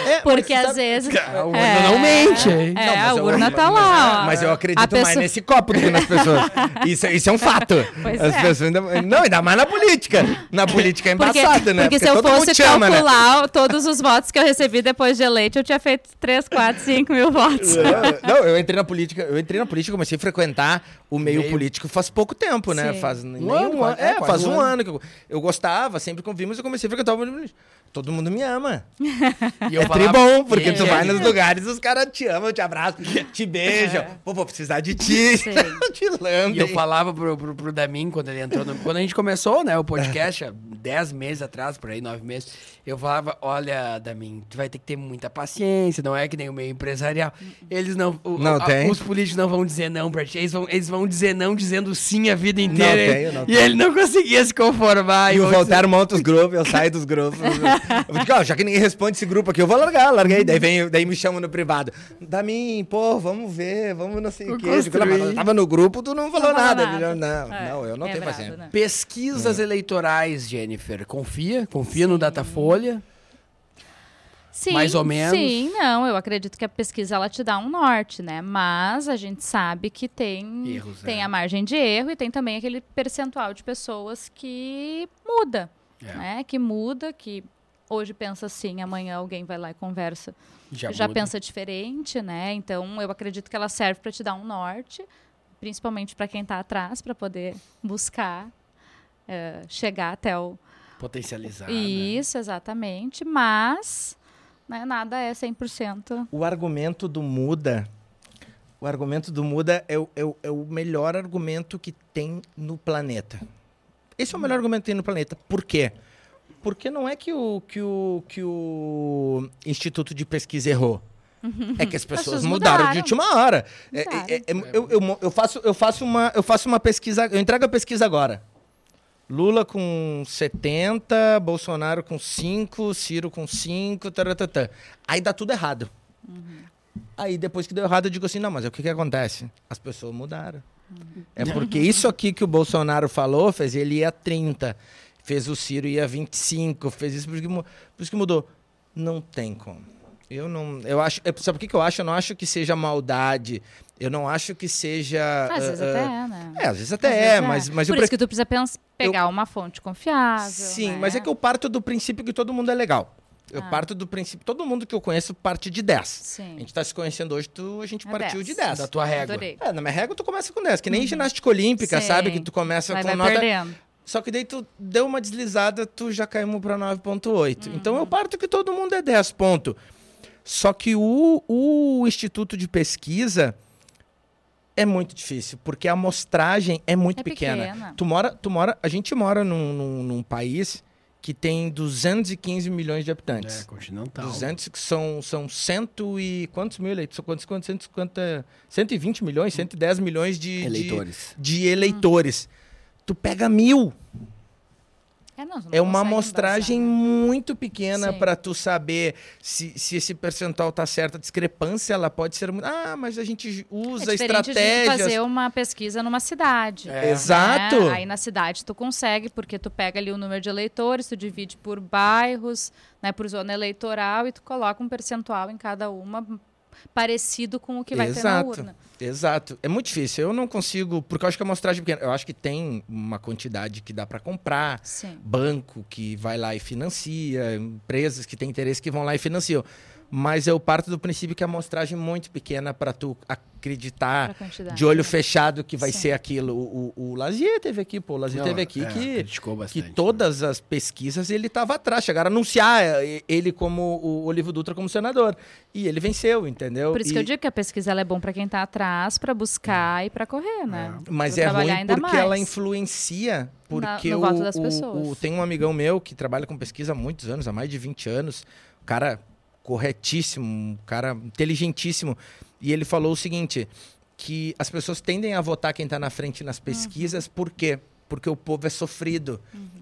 É, Porque às sabe- vezes. A urna não mente, hein? É, Não, a eu- urna mas- tá mas- lá. ó. Mas eu acredito pessoa- mais nesse copo nas pessoas. Isso, isso é um fato. Pois As é. pessoas ainda- não, ainda mais na política. Na política é Porque, embaçado, né? porque se eu fosse ama, né? calcular todos os votos que eu recebi depois de eleito, eu tinha feito 3, 4, 5 mil votos. É, Não, eu entrei na política, eu entrei na política, comecei a frequentar o meio, Meio. político faz pouco tempo, né? Sim. Faz nem um ano, é, é, faz um um ano. ano que eu, eu gostava, sempre convivi, mas eu comecei a frequentar o meio político. Todo mundo me ama. E eu é falava- tribom, porque tu vai nos lugares, os caras te amam, te abraçam, te beijam. Pô, vou precisar de ti. Sim. te lambem. E eu falava pro, pro, pro Damin, quando ele entrou, no- quando a gente começou, né, o podcast, há 10 meses atrás, por aí, 9 meses, eu falava, olha, Damin, tu vai ter que ter muita paciência, não é que nem o meio empresarial. Eles não... o- Não a- tem. Os políticos não vão dizer não pra ti, eles vão, eles vão dizer não dizendo sim a vida inteira. tenho, não e tenho. ele não conseguia se conformar. E o Voltaire monta os grupos, eu saio dos grupos. Eu digo, ó, já que ninguém responde esse grupo aqui, eu vou largar, larguei. Daí, vem, daí me chamam no privado. Damin, pô, vamos ver, vamos não sei o quê. Eu digo, "Não, mas construir." eu tava no grupo, tu não falou falou nada. nada. Não, É, não, eu não é tenho paciência. né? Pesquisas eleitorais, Jennifer, confia? Confia no Datafolha? Sim, Mais ou menos. Sim, não, eu acredito que a pesquisa ela te dá um norte, né? Mas a gente sabe que tem, Erros, tem é. a margem de erro e tem também aquele percentual de pessoas que muda, É. né? Que muda, que hoje pensa assim, amanhã alguém vai lá e conversa, Já, já, pensa diferente, né? Então eu acredito que ela serve para te dar um norte, principalmente para quem está atrás, para poder buscar eh, chegar até o, Potencializar, né? isso, exatamente. Mas né, nada é 100%. O argumento do muda. O argumento do muda é o, é, o, é o melhor argumento que tem no planeta. Esse é o melhor argumento que tem no planeta. Por quê? Porque não é que o, que o, que o Instituto de Pesquisa errou. É que as pessoas pessoas mudaram, de mudaram. última hora. É- Mudaram. é- é- eu, eu eu faço, eu, faço uma, eu faço uma pesquisa, eu entrego a pesquisa agora. Lula com 70, Bolsonaro com 5, Ciro com 5, taratatã. Aí dá tudo errado. Aí depois que deu errado, eu digo assim, não, mas o que que acontece? As pessoas mudaram. É porque isso aqui que o Bolsonaro falou, fez ele ia 30, fez o Ciro ia 25, fez isso, por isso que, por isso que mudou. Não tem como. Eu não, eu acho, é, sabe o que que eu acho? Eu não acho que seja maldade. Eu não acho que seja Às vezes ah, até é, né? É, às vezes até Às é, vezes mas mas eu Por isso que tu precisa pens- pegar uma fonte confiável. Sim, né? mas é que eu parto do princípio que todo mundo é legal. Eu Ah. parto do princípio, todo mundo que eu conheço parte de 10. A Sim. gente tá se conhecendo hoje, tu, a gente É partiu 10. de 10. Da tua régua. Adorei. É, na minha régua tu começa com 10, que nem ginástica olímpica, Sim. sabe? Que tu começa Vai, com vai nota. perdendo. Só que daí tu deu uma deslizada, tu já caímos pra 9.8. Então Uhum. eu parto que todo mundo é 10 ponto. Só que o, o Instituto de Pesquisa é muito difícil, porque a amostragem é muito É pequena. pequena. Tu mora, tu mora, a gente mora num, num, num país que tem 215 milhões de É, habitantes. continental. 200 que são, são cento e... Quantos mil eleitos? São Quantos, quantos, 150, 120 milhões, 110 milhões de... de- Eleitores. de eleitores. Tu pega mil. É, não, não É uma amostragem embasar. muito pequena para tu saber se, se esse percentual tá certo. A discrepância ela pode ser muito. Ah, mas a gente usa é diferente de estratégias. fazer uma pesquisa numa cidade. É. Exato. né? Aí na cidade tu consegue, porque tu pega ali o número de eleitores, tu divide por bairros, né, por zona eleitoral e tu coloca um percentual em cada uma parecido com o que vai ter na Exato. urna. Exato. É muito difícil. Eu não consigo, porque eu acho que a amostragem é pequena. Eu acho que tem uma quantidade que dá para comprar. Sim. banco que vai lá e financia, empresas que têm interesse que vão lá e financiam. Mas eu parto do princípio que a amostragem é muito pequena para tu acreditar de olho né? fechado que vai Sim. ser aquilo. O, o, o Lazier teve aqui, pô. O Lazier Não, teve aqui é, que, criticou que bastante, né? todas as pesquisas ele estava atrás. Chegaram a anunciar eh, ele como o Olívio Dutra como senador. E ele venceu, entendeu? Por isso E- que eu digo que a pesquisa ela é bom para quem tá atrás, para buscar e para correr, né? Mas Pra é ruim porque ela mais. influencia. Porque no o, voto das o- pessoas. o- tem um amigão meu que trabalha com pesquisa há muitos anos, há mais de 20 anos. Um cara corretíssimo, um cara inteligentíssimo. E ele falou o seguinte: que as pessoas tendem a votar quem está na frente nas pesquisas, Uhum. por quê? Porque o povo é sofrido.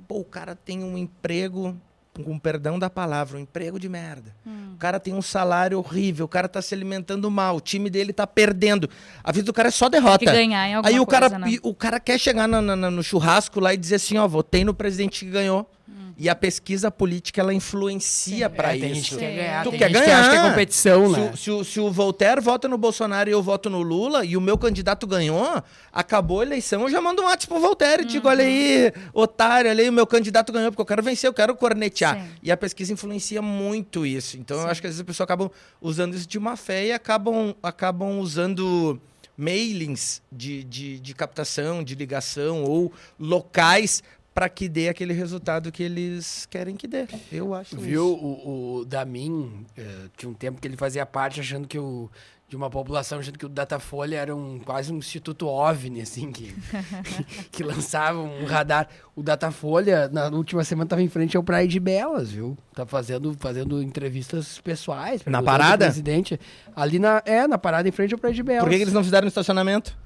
Pô, o cara tem um emprego com perdão da palavra, um emprego de merda. O cara tem um salário horrível, o cara tá se alimentando mal, o time dele tá perdendo. A vida do cara é só derrota. que ganhar Aí o cara, coisa, né? e o cara quer chegar na- na- no churrasco lá e dizer assim, ó, votei no presidente que ganhou. E a pesquisa política, ela influencia pra É, tem gente isso. que quer Sim. ganhar, Tu tem quer gente que ganhar. acha que é competição, Se, né? o- se se o Voltaire vota no Bolsonaro e eu voto no Lula e o meu candidato ganhou, acabou a eleição, eu já mando um WhatsApp pro Voltaire e digo, olha aí, otário, olha aí, o meu candidato ganhou, porque eu quero vencer, eu quero cornetear. Sim. E a pesquisa influencia muito isso. Então eu acho que às vezes as pessoas acabam usando isso de má fé e acabam, acabam usando mailings de, de, de captação, de ligação ou locais para que dê aquele resultado que eles querem que dê. Eu acho Viu, isso. o, o Damin, eh, tinha um tempo que ele fazia parte achando que o. De uma população achando que o Datafolha era um, quase um instituto OVNI, assim, que, que lançava um radar. O Datafolha, na última semana, estava em frente ao Praia de Belas, viu? Tá fazendo, fazendo entrevistas pessoais. Na parada? Presidente. Ali na. É, na parada em frente ao Praia de Belas. Por que, que eles não fizeram no estacionamento?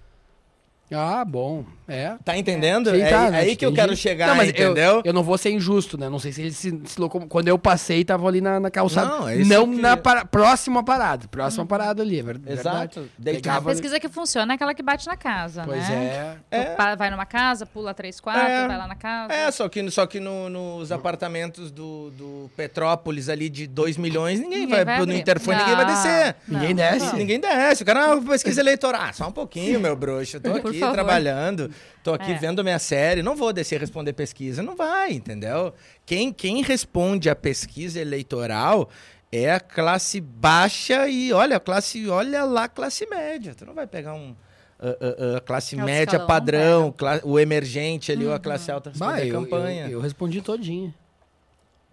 Ah, bom. É. Tá entendendo? Sim, é tá, é né? aí que eu quero chegar, Não, mas eu- entendeu? Eu, não vou ser injusto, né? Não sei se eles se, se locom- Quando eu passei, estavam ali na, na calçada. Não, é isso Não que eu na para... próxima parada. Próxima parada ali, é ver- verdade. Exato. Tu- A Pegava- pesquisa que funciona é aquela que bate na casa, Pois né? é. Tu pa- Vai numa casa, pula três, quatro, É. vai lá na casa. É, só que, só que no- nos apartamentos do, do Petrópolis ali de 2 milhões, ninguém, Ninguém vai, vai no interfone, ninguém vai Não, descer. não, Ninguém não desce. Ninguém desce. O cara, ah, pesquisa eleitoral. Ah, só um pouquinho, meu bruxo. Eu tô Por aqui favor. trabalhando, tô aqui É. vendo minha série. Não vou descer responder pesquisa. Não vai, entendeu? Quem, quem responde a pesquisa eleitoral é a classe baixa e olha, a classe, olha lá, a classe média. Tu não vai pegar um. ah, ah, ah, classe Alto média escalão, padrão, cla- o emergente ali, ou a classe alta Bah, responder a eu, campanha. eu, eu respondi todinho.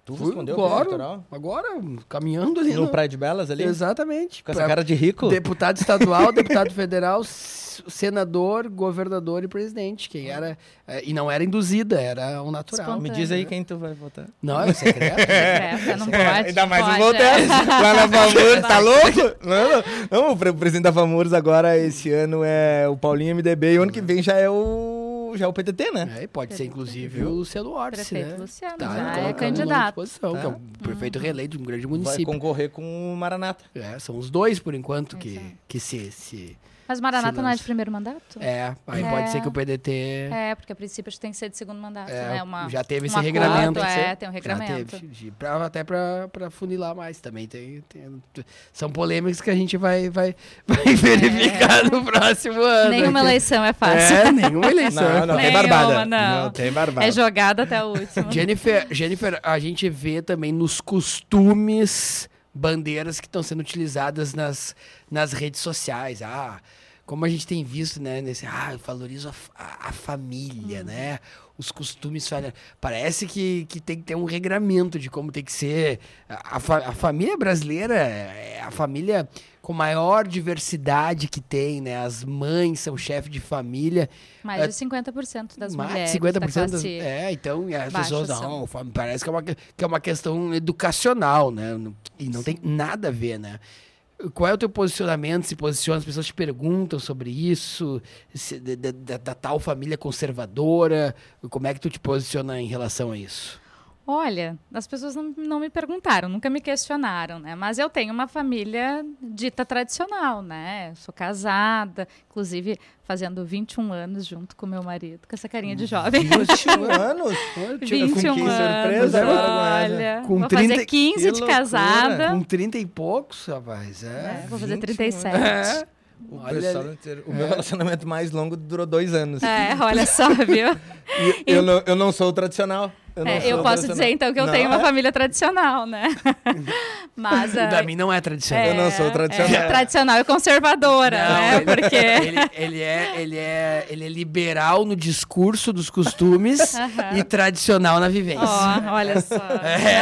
Tu Fui, respondeu o claro, eleitoral? Agora, caminhando ali. No no- Praia de Belas ali? Exatamente. Com essa Pra- cara de rico? Deputado estadual, deputado federal, senador, governador e presidente. Quem era. eh, E não era induzida, era um natural. Espontâneo. Me diz aí quem tu vai votar. Não, é secreto. Secreta, não pode. Ainda mais Voltaire. é. Lá na Famurs, tá louco? Não, não. não o pre- presidente da Famurs agora, esse ano, é o Paulinho MDB e o ano que vem já é o, já é o PTT, né? É, e pode ser, inclusive, o Luciano Orsi, Prefeito né? Luciano, Tá, já colocando é candidato. disposição, Tá. Que é um prefeito reeleito de um grande Vai município. concorrer com o Maranata. É, são os dois, por enquanto, que, que se, se... Mas Maranata não é de primeiro mandato? É, aí É. pode ser que o PDT... É, porque a princípio acho que tem que ser de segundo mandato, É, né? Uma, já teve esse acordo, regramento. É, tem um Já regramento. teve, de- pra- até pra, pra funilar mais também. Tem, tem- são polêmicas que a gente vai, vai, vai verificar no próximo ano. Nenhuma eleição é fácil. É, nenhuma eleição. Não, não tem Nenhuma, barbada. não. tem barbada. É jogada até o último. Jennifer, Jennifer, a gente vê também nos costumes bandeiras que estão sendo utilizadas nas, nas redes sociais. Ah, como a gente tem visto, né, nesse, ah, eu valorizo a, a- a família, né? Os costumes familiares. Parece que, que tem que ter um regramento de como tem que ser. A, a a família brasileira é a família com maior diversidade que tem, né? As mães são chefe de família. Mais de 50% das Mais mulheres de 50% da das, É, então as pessoas são. não, parece que é, uma, que é uma questão educacional, né? E não tem nada a ver, né? Qual é o teu posicionamento? Se posiciona, as pessoas te perguntam sobre isso, se- da- da- da tal família conservadora, como é que tu te posiciona em relação a isso? Olha, as pessoas não, não me perguntaram, nunca me questionaram, né? Mas eu tenho uma família dita tradicional, né? Sou casada, inclusive fazendo 21 anos junto com meu marido, com essa carinha de jovem. 21 anos? 21 que anos, surpresa, olha. Com vou 30 fazer 15 que de casada. Com 30 e poucos, rapaz, É, é. vou fazer 21 37. É. O, inteiro- o meu relacionamento mais longo durou dois anos. É, olha só, viu? E eu, não, eu não sou o tradicional. Eu, É, eu posso dizer, então, que eu Não, tenho uma é? família tradicional, né? Mas. Ah, da mim não é tradicional. Eu não sou é, tradicional. é tradicional e conservadora, Não, né? ele- Porque. Ele, ele é, ele, é, ele é liberal no discurso dos costumes e tradicional na vivência. Ó, olha só. É,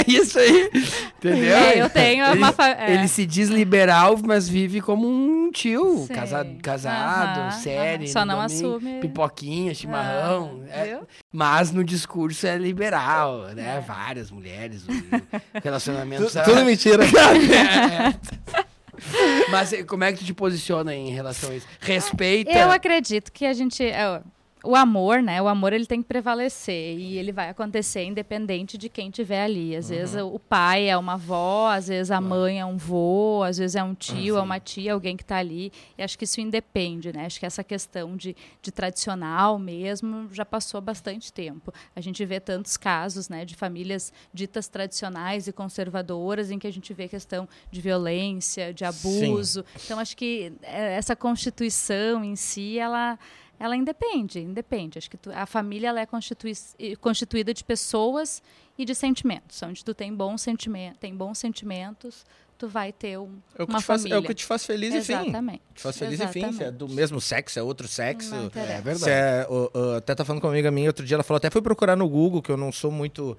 é isso aí. Entendeu? É, eu tenho ele, uma fa- é. ele se diz liberal, mas vive como um tio. Sim. Casado, casado Aham, sério. aham. Só não domingo, assume. Pipoquinha, chimarrão. É, viu? Mas no discurso é liberal, né? É. Várias mulheres, relacionamentos. Tu- Tudo mentira. É. Mas eh, como é que tu te posiciona em relação a isso? Respeita. Eu acredito que a gente. é, o amor, né? O amor ele tem que prevalecer e ele vai acontecer independente de quem tiver ali. Às uhum. vezes o pai é uma avó, às vezes a mãe é um vô, às vezes é um tio, é uma tia, alguém que está ali. E acho que isso independe, né? Acho que essa questão de, de tradicional mesmo já passou bastante tempo. A gente vê tantos casos, né, de famílias ditas tradicionais e conservadoras em que a gente vê questão de violência, de abuso. Sim. Então acho que é, essa constituição em si, ela ela independe, independe. Acho que tu, a família ela é constitui, constituída de pessoas e de sentimentos. Onde tu tem bons sentimentos, tem bons sentimentos, tu vai ter um, é uma faz, família. é o que te faz feliz Exatamente. e fim. Te faz feliz Exatamente. e fim. Se é do mesmo sexo, é outro sexo. É verdade. É, o, o, até tá falando com uma amiga minha outro dia, ela falou, até fui procurar no Google, que eu não sou muito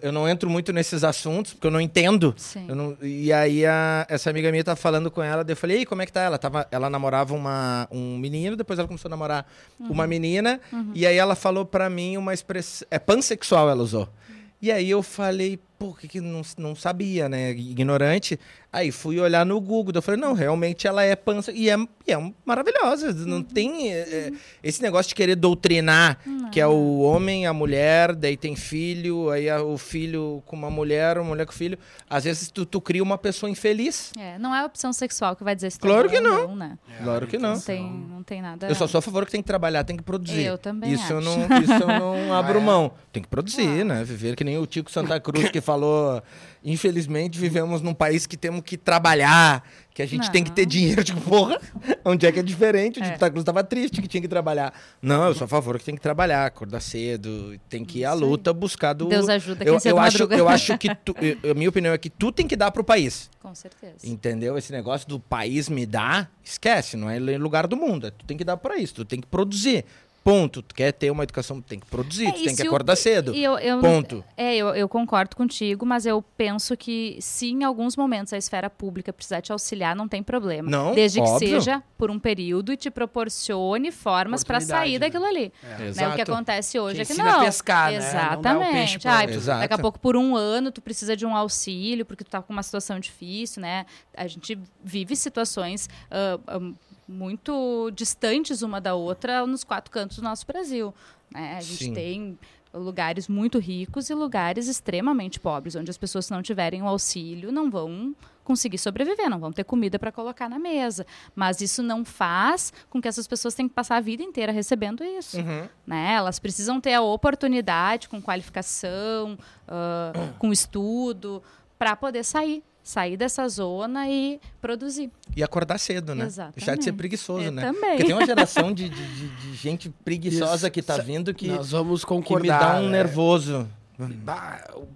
eu não entro muito nesses assuntos, porque eu não entendo. Eu não, e aí a, essa amiga minha tá falando com ela, eu falei, Ei, como é que tá? Ela, tava, ela namorava uma, um menino, depois ela começou a namorar uhum. uma menina, uhum. e aí ela falou para mim uma expressão. É pansexual, ela usou. Uhum. E aí eu falei, pô, que, que não, não sabia, né? Ignorante. Aí fui olhar no Google, eu falei, não, realmente ela é pança. E é, e é maravilhosa. Não uhum. tem é, é, esse negócio de querer doutrinar, uhum. que é o homem, a mulher, daí tem filho, aí o filho com uma mulher, uma mulher com filho. Às vezes tu, tu cria uma pessoa infeliz. É, não é a opção sexual que vai dizer se tá Claro que não. não né? É, claro que não. Não tem, não tem nada. Eu só sou a favor que tem que trabalhar, tem que produzir. Eu também. Isso acho. eu não, isso eu não abro mão. Tem que produzir, né? Viver que nem o Tico Santa Cruz que falou infelizmente, vivemos num país que temos que trabalhar, que a gente não. tem que ter dinheiro. Tipo, porra, onde é que é diferente? O é. Santa Cruz estava triste que tinha que trabalhar. Não, eu sou a favor que tem que trabalhar, acordar cedo, tem que ir à luta buscar do... Deus ajuda quem eu, eu acho, madruga. eu acho que, tu, eu, a minha opinião é que tu tem que dar pro país. Com certeza. Entendeu? Esse negócio do país me dá, esquece, não é lugar do mundo. Tu tem que dar para isso, tu tem que produzir. Ponto. Tu quer ter uma educação, tem que produzir, é, tu tem que acordar o... cedo. Eu, eu, Ponto. É, eu, eu concordo contigo, mas eu penso que se em alguns momentos a esfera pública precisar te auxiliar, não tem problema. Não, Desde óbvio. que seja por um período e te proporcione formas para sair né? daquilo ali. É. Né? O que acontece hoje que é que não. A pescar, Exatamente. Né? Ai, Exato. Daqui a pouco, por um ano, tu precisa de um auxílio, porque tu tá com uma situação difícil, né? A gente vive situações uh, um, muito distantes uma da outra nos quatro cantos do nosso Brasil. Né? A gente Sim. tem lugares muito ricos e lugares extremamente pobres, onde as pessoas, se não tiverem o auxílio, não vão conseguir sobreviver, não vão ter comida para colocar na mesa. Mas isso não faz com que essas pessoas tenham que passar a vida inteira recebendo isso. Uhum. Né? Elas precisam ter a oportunidade, com qualificação, uh, com estudo, para poder sair sair dessa zona e produzir. E acordar cedo, né? Exatamente. Deixar de ser preguiçoso, Eu né? Também. Porque tem uma geração de, de, de gente preguiçosa Isso. que está vindo que, Nós vamos concordar, que me dá um é... nervoso.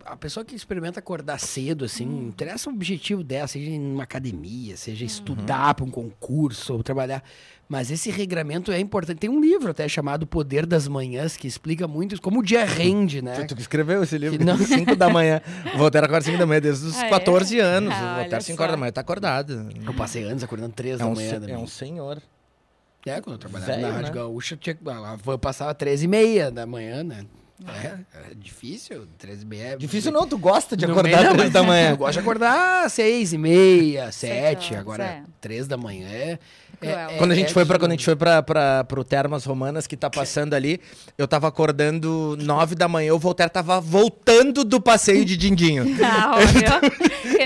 A pessoa que experimenta acordar cedo, assim, hum. interessa o objetivo dela, seja em uma academia, seja uhum. estudar para um concurso, ou trabalhar. Mas esse regramento é importante. Tem um livro até chamado Poder das Manhãs que explica muito como o dia rende, né? Tu, tu escreveu esse livro? Não. 5 da manhã. Voltaram agora 5 da manhã, desde os ah, 14 é? anos. Ah, Voltaram 5 horas da manhã, tá acordado. Eu passei anos acordando 3 é da um manhã. Se, é um senhor. É, quando eu trabalhava Velho, na Rádio né? Gaúcha, tinha, a van passava 13 e meia da manhã, né? É, é difícil, 13 e meia. É difícil não, tu gosta de acordar às 3 da manhã. Eu gosto de acordar 6 e meia, 7, agora 3 da manhã é... É, é, quando a gente é foi para quando a gente foi para pro Termas Romanas que tá passando ali, eu tava acordando nove da manhã, o Voltaire tava voltando do passeio de Dindinho. Ah,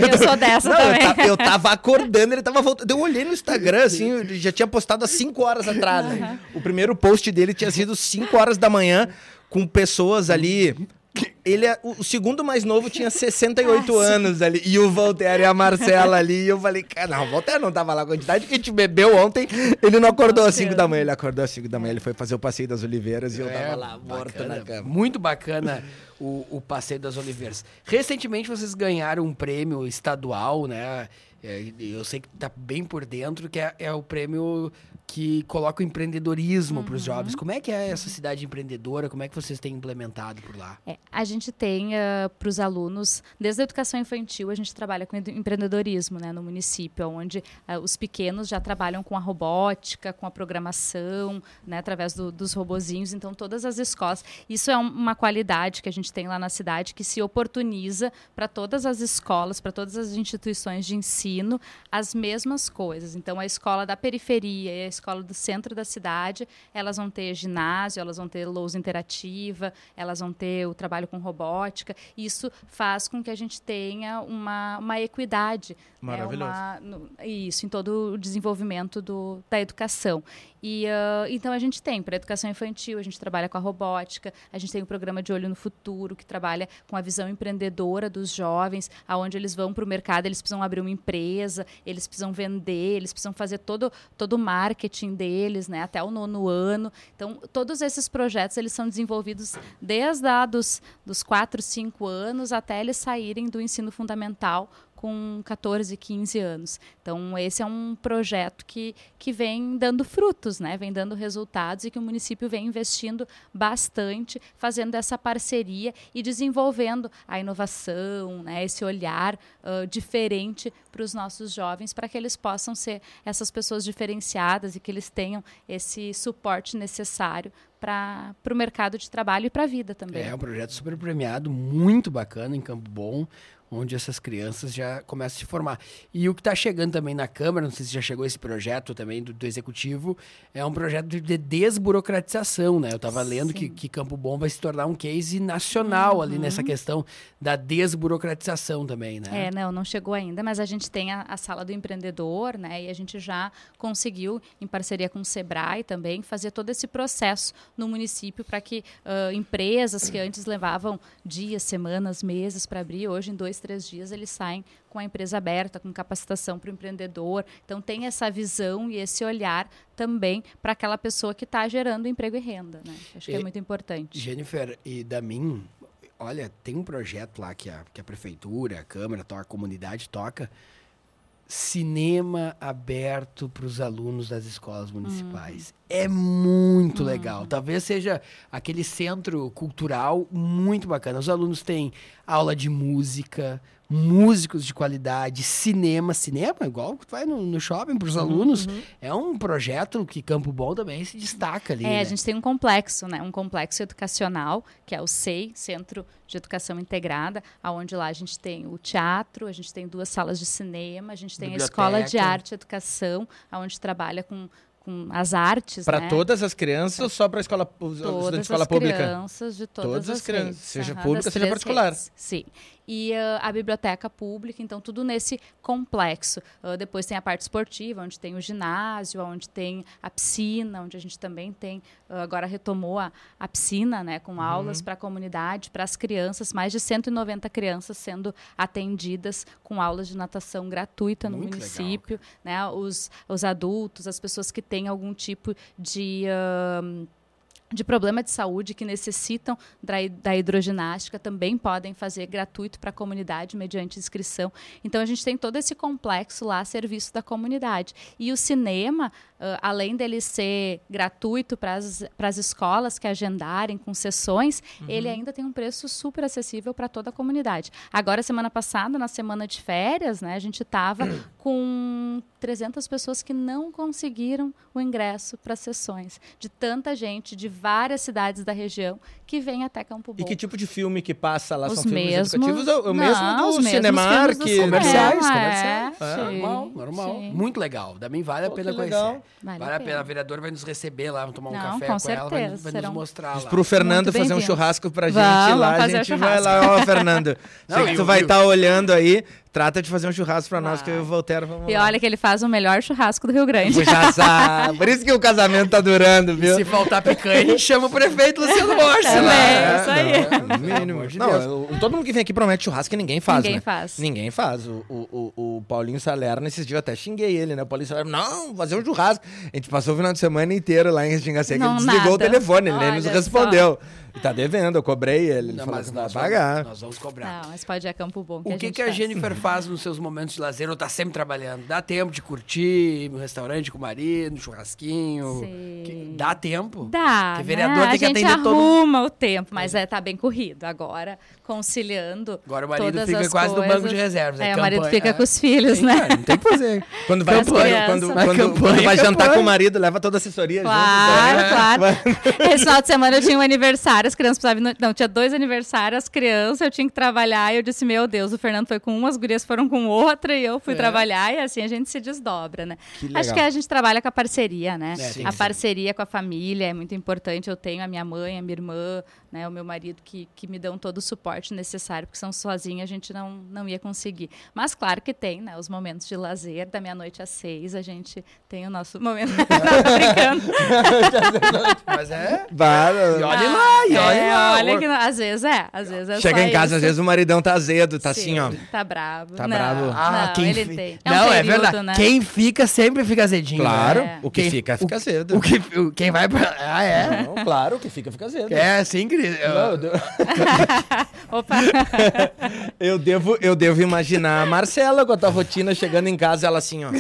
eu, eu sou dessa não, também. Eu tava, eu tava, acordando, ele tava voltando. Eu olhei no Instagram assim, já tinha postado há cinco horas atrás. Uhum. O primeiro post dele tinha sido cinco horas da manhã com pessoas ali ele é, o segundo mais novo tinha 68 ah, anos ali. E o Voltaire e a Marcela ali. E eu falei, cara, não, o Voltaire não tava lá. A quantidade que a gente bebeu ontem, ele não acordou às 5 da manhã. Ele acordou às 5 da manhã, ele foi fazer o passeio das Oliveiras e eu tava é, lá, morto bacana, na cama. Muito bacana o, o passeio das Oliveiras. Recentemente vocês ganharam um prêmio estadual, né? É, eu sei que tá bem por dentro, que é, é o prêmio que coloca o empreendedorismo uhum. para os jovens. Como é que é essa cidade empreendedora? Como é que vocês têm implementado por lá? É, a gente tem uh, para os alunos, desde a educação infantil, a gente trabalha com empreendedorismo né, no município, onde uh, os pequenos já trabalham com a robótica, com a programação, né, através do, dos robozinhos. Então, todas as escolas. Isso é um, uma qualidade que a gente tem lá na cidade que se oportuniza para todas as escolas, para todas as instituições de ensino, as mesmas coisas. Então, a escola da periferia, a escolas do centro da cidade, elas vão ter ginásio, elas vão ter lousa interativa, elas vão ter o trabalho com robótica. Isso faz com que a gente tenha uma, uma equidade. né, Maravilhoso. uma- no- isso, em todo o desenvolvimento do, da educação. E, ah, então a gente tem para educação infantil, a gente trabalha com a robótica, a gente tem o programa de olho no futuro que trabalha com a visão empreendedora dos jovens, aonde eles vão para o mercado, eles precisam abrir uma empresa, eles precisam vender, eles precisam fazer todo todo o marketing deles, né, até o nono ano. Então todos esses projetos eles são desenvolvidos desde a dos dos 4, 5 anos até eles saírem do ensino fundamental com 14, 15 anos. Então, esse é um projeto que, que vem dando frutos, né? vem dando resultados e que o município vem investindo bastante, fazendo essa parceria e desenvolvendo a inovação, né? esse olhar ah, diferente para os nossos jovens, para que eles possam ser essas pessoas diferenciadas e que eles tenham esse suporte necessário para o mercado de trabalho e para a vida também. É um projeto super premiado, muito bacana em Campo Bom, onde essas crianças já começam a se formar. E o que está chegando também na Câmara, não sei se já chegou esse projeto também do, do Executivo, é um projeto de, de desburocratização, né? Eu estava lendo que, que Campo Bom vai se tornar um case nacional ali Uhum. nessa questão da desburocratização também, né? É, não, não chegou ainda, mas a gente tem a, a sala do empreendedor, né? E a gente já conseguiu, em parceria com o Sebrae também, fazer todo esse processo no município para que ah, empresas que antes levavam dias, semanas, meses para abrir, hoje em dois, três dias eles saem com a empresa aberta, com capacitação para o empreendedor. Então tem essa visão e esse olhar também para aquela pessoa que está gerando emprego e renda, né? Acho que é E- muito importante. Jennifer e Damin, olha, tem um projeto lá que a, que a prefeitura, a Câmara, a comunidade toca. Cinema aberto para os alunos das escolas municipais. É muito legal. Talvez seja aquele centro cultural muito bacana. Os alunos têm aula de música, músicos de qualidade, cinema. Cinema, igual que tu vai no, no shopping para os alunos. É um projeto que Campo Bom também se destaca ali. É, né? a gente tem um complexo, né? Um complexo educacional, que é o SEI, Centro de Educação Integrada, aonde lá a gente tem o teatro, a gente tem duas salas de cinema, a gente tem a Escola de Biblioteca. Arte e Educação, aonde trabalha com, com as artes, Para né? todas as crianças ou só para a escola, todas escola as pública? crianças de todas, Todas as as crianças, redes, seja aham, pública, seja particular. redes, Sim. E ah, a biblioteca pública, então tudo nesse complexo. Ah, depois tem a parte esportiva, onde tem o ginásio, onde tem a piscina, onde a gente também tem, ah, agora retomou a, a piscina, né, Uhum. com aulas para a comunidade, para as crianças, mais de 190 crianças sendo atendidas com aulas de natação gratuita no Muito legal, município, né, os, os adultos, as pessoas que têm algum tipo de ah, de problema de saúde que necessitam da, hi- da hidroginástica também podem fazer gratuito para a comunidade mediante inscrição. Então a gente tem todo esse complexo lá a serviço da comunidade. E o cinema, além dele ser gratuito para as escolas que agendarem com sessões, ele ainda tem um preço super acessível para toda a comunidade. Agora, semana passada, na semana de férias, né, a gente estava com 300 pessoas que não conseguiram o ingresso para sessões. De tanta gente de várias cidades da região que vem até Campo Bom. E que tipo de filme que passa lá? Os São filmes mesmos- educativos? ou- O Não, mesmo os do mesmos Cinemark? filmes do Comerciais, comerciais. é, sim, normal, normal. sim. Muito legal. Também vale Pô, a pena conhecer. Vale, Vale a a pena. A vereadora vai nos receber lá, vamos tomar um Não, café com com, ela, vai, certeza, vai serão- nos mostrar lá. Pro Fernando fazer um churrasco pra gente Vamos, lá. A fazer gente vai lá, ó, Fernando. Não, Sei que e tu vai e estar olhando aí. Trata de fazer um churrasco pra nós, Vai. que eu e o Voltaire vamos E lá. olha que ele faz o melhor churrasco do Rio Grande. Puxa. Por isso que o casamento tá durando, E viu? se faltar picanha, a gente chama o prefeito Luciano Borges. Também, lá. isso aí. Não, No pelo mínimo. de Não, todo mundo que vem aqui promete churrasco e ninguém faz, Ninguém né? faz. Ninguém faz. O, o, o, o Paulinho Salerno, esses dias eu até xinguei ele, né? O Paulinho Salerno, não, fazer um churrasco. A gente passou o final de semana inteiro lá em Restinga Seca, ele desligou o nada. telefone, ele nem nos respondeu. E tá devendo, eu cobrei ele. Ele Não, falou mas que vai nós pagar. vamos, nós vamos cobrar. Não, mas pode ir a Campo Bom. O que, a gente que a. Jennifer faz nos seus momentos de lazer? Ou tá sempre trabalhando? Dá tempo de curtir no restaurante com o marido, no churrasquinho? Sim. Que- dá tempo? Dá, Porque vereador né? tem que a gente atender todo- arruma o tempo, mas é, tá bem corrido. Agora, conciliando Agora o marido todas fica as quase no coisas. banco de reservas. É, É o marido fica é. com os filhos, Tem, né? cara, não tem o que fazer. Quando vai, Campanha. quando, quando, campanha, quando vai jantar com o marido, leva toda a assessoria Claro, junto. né? claro. Esse final de semana eu tinha um aniversário várias crianças precisavam. Não, tinha dois aniversários, as crianças, eu tinha que trabalhar. E eu disse, meu Deus, o Fernando foi com uma, as gurias foram com outra, e eu fui É. trabalhar, e assim a gente se desdobra, né? Que Acho que a gente trabalha com a parceria, né? sim, a sim. parceria com a família é muito importante. Eu tenho a minha mãe, a minha irmã, né, o meu marido que, que me dão todo o suporte necessário, porque são sozinha a gente não, não ia conseguir. Mas claro que tem, né? Os momentos de lazer, da meia-noite às seis, a gente tem o nosso momento. Tô brincando. Mas é. Para. E olha lá, e olha É, lá. olha que não- às vezes é, às vezes é Chega só em casa, isso. às vezes o maridão tá azedo, tá Sim, assim, ó. Tá bravo. Tá não, bravo. Ah, não, quem ele fi- tem. Não, um é período, verdade. Né? Quem fica sempre fica azedinho. Claro, né? o que Quem- fica, fica o, azedo. O que, o- quem vai pra. Ah, é? Não, claro, o que fica, fica azedo. É, sim, Cris. Eu- Não, Opa. eu devo, eu devo imaginar a Marcela com a tua rotina chegando em casa, ela assim, ó.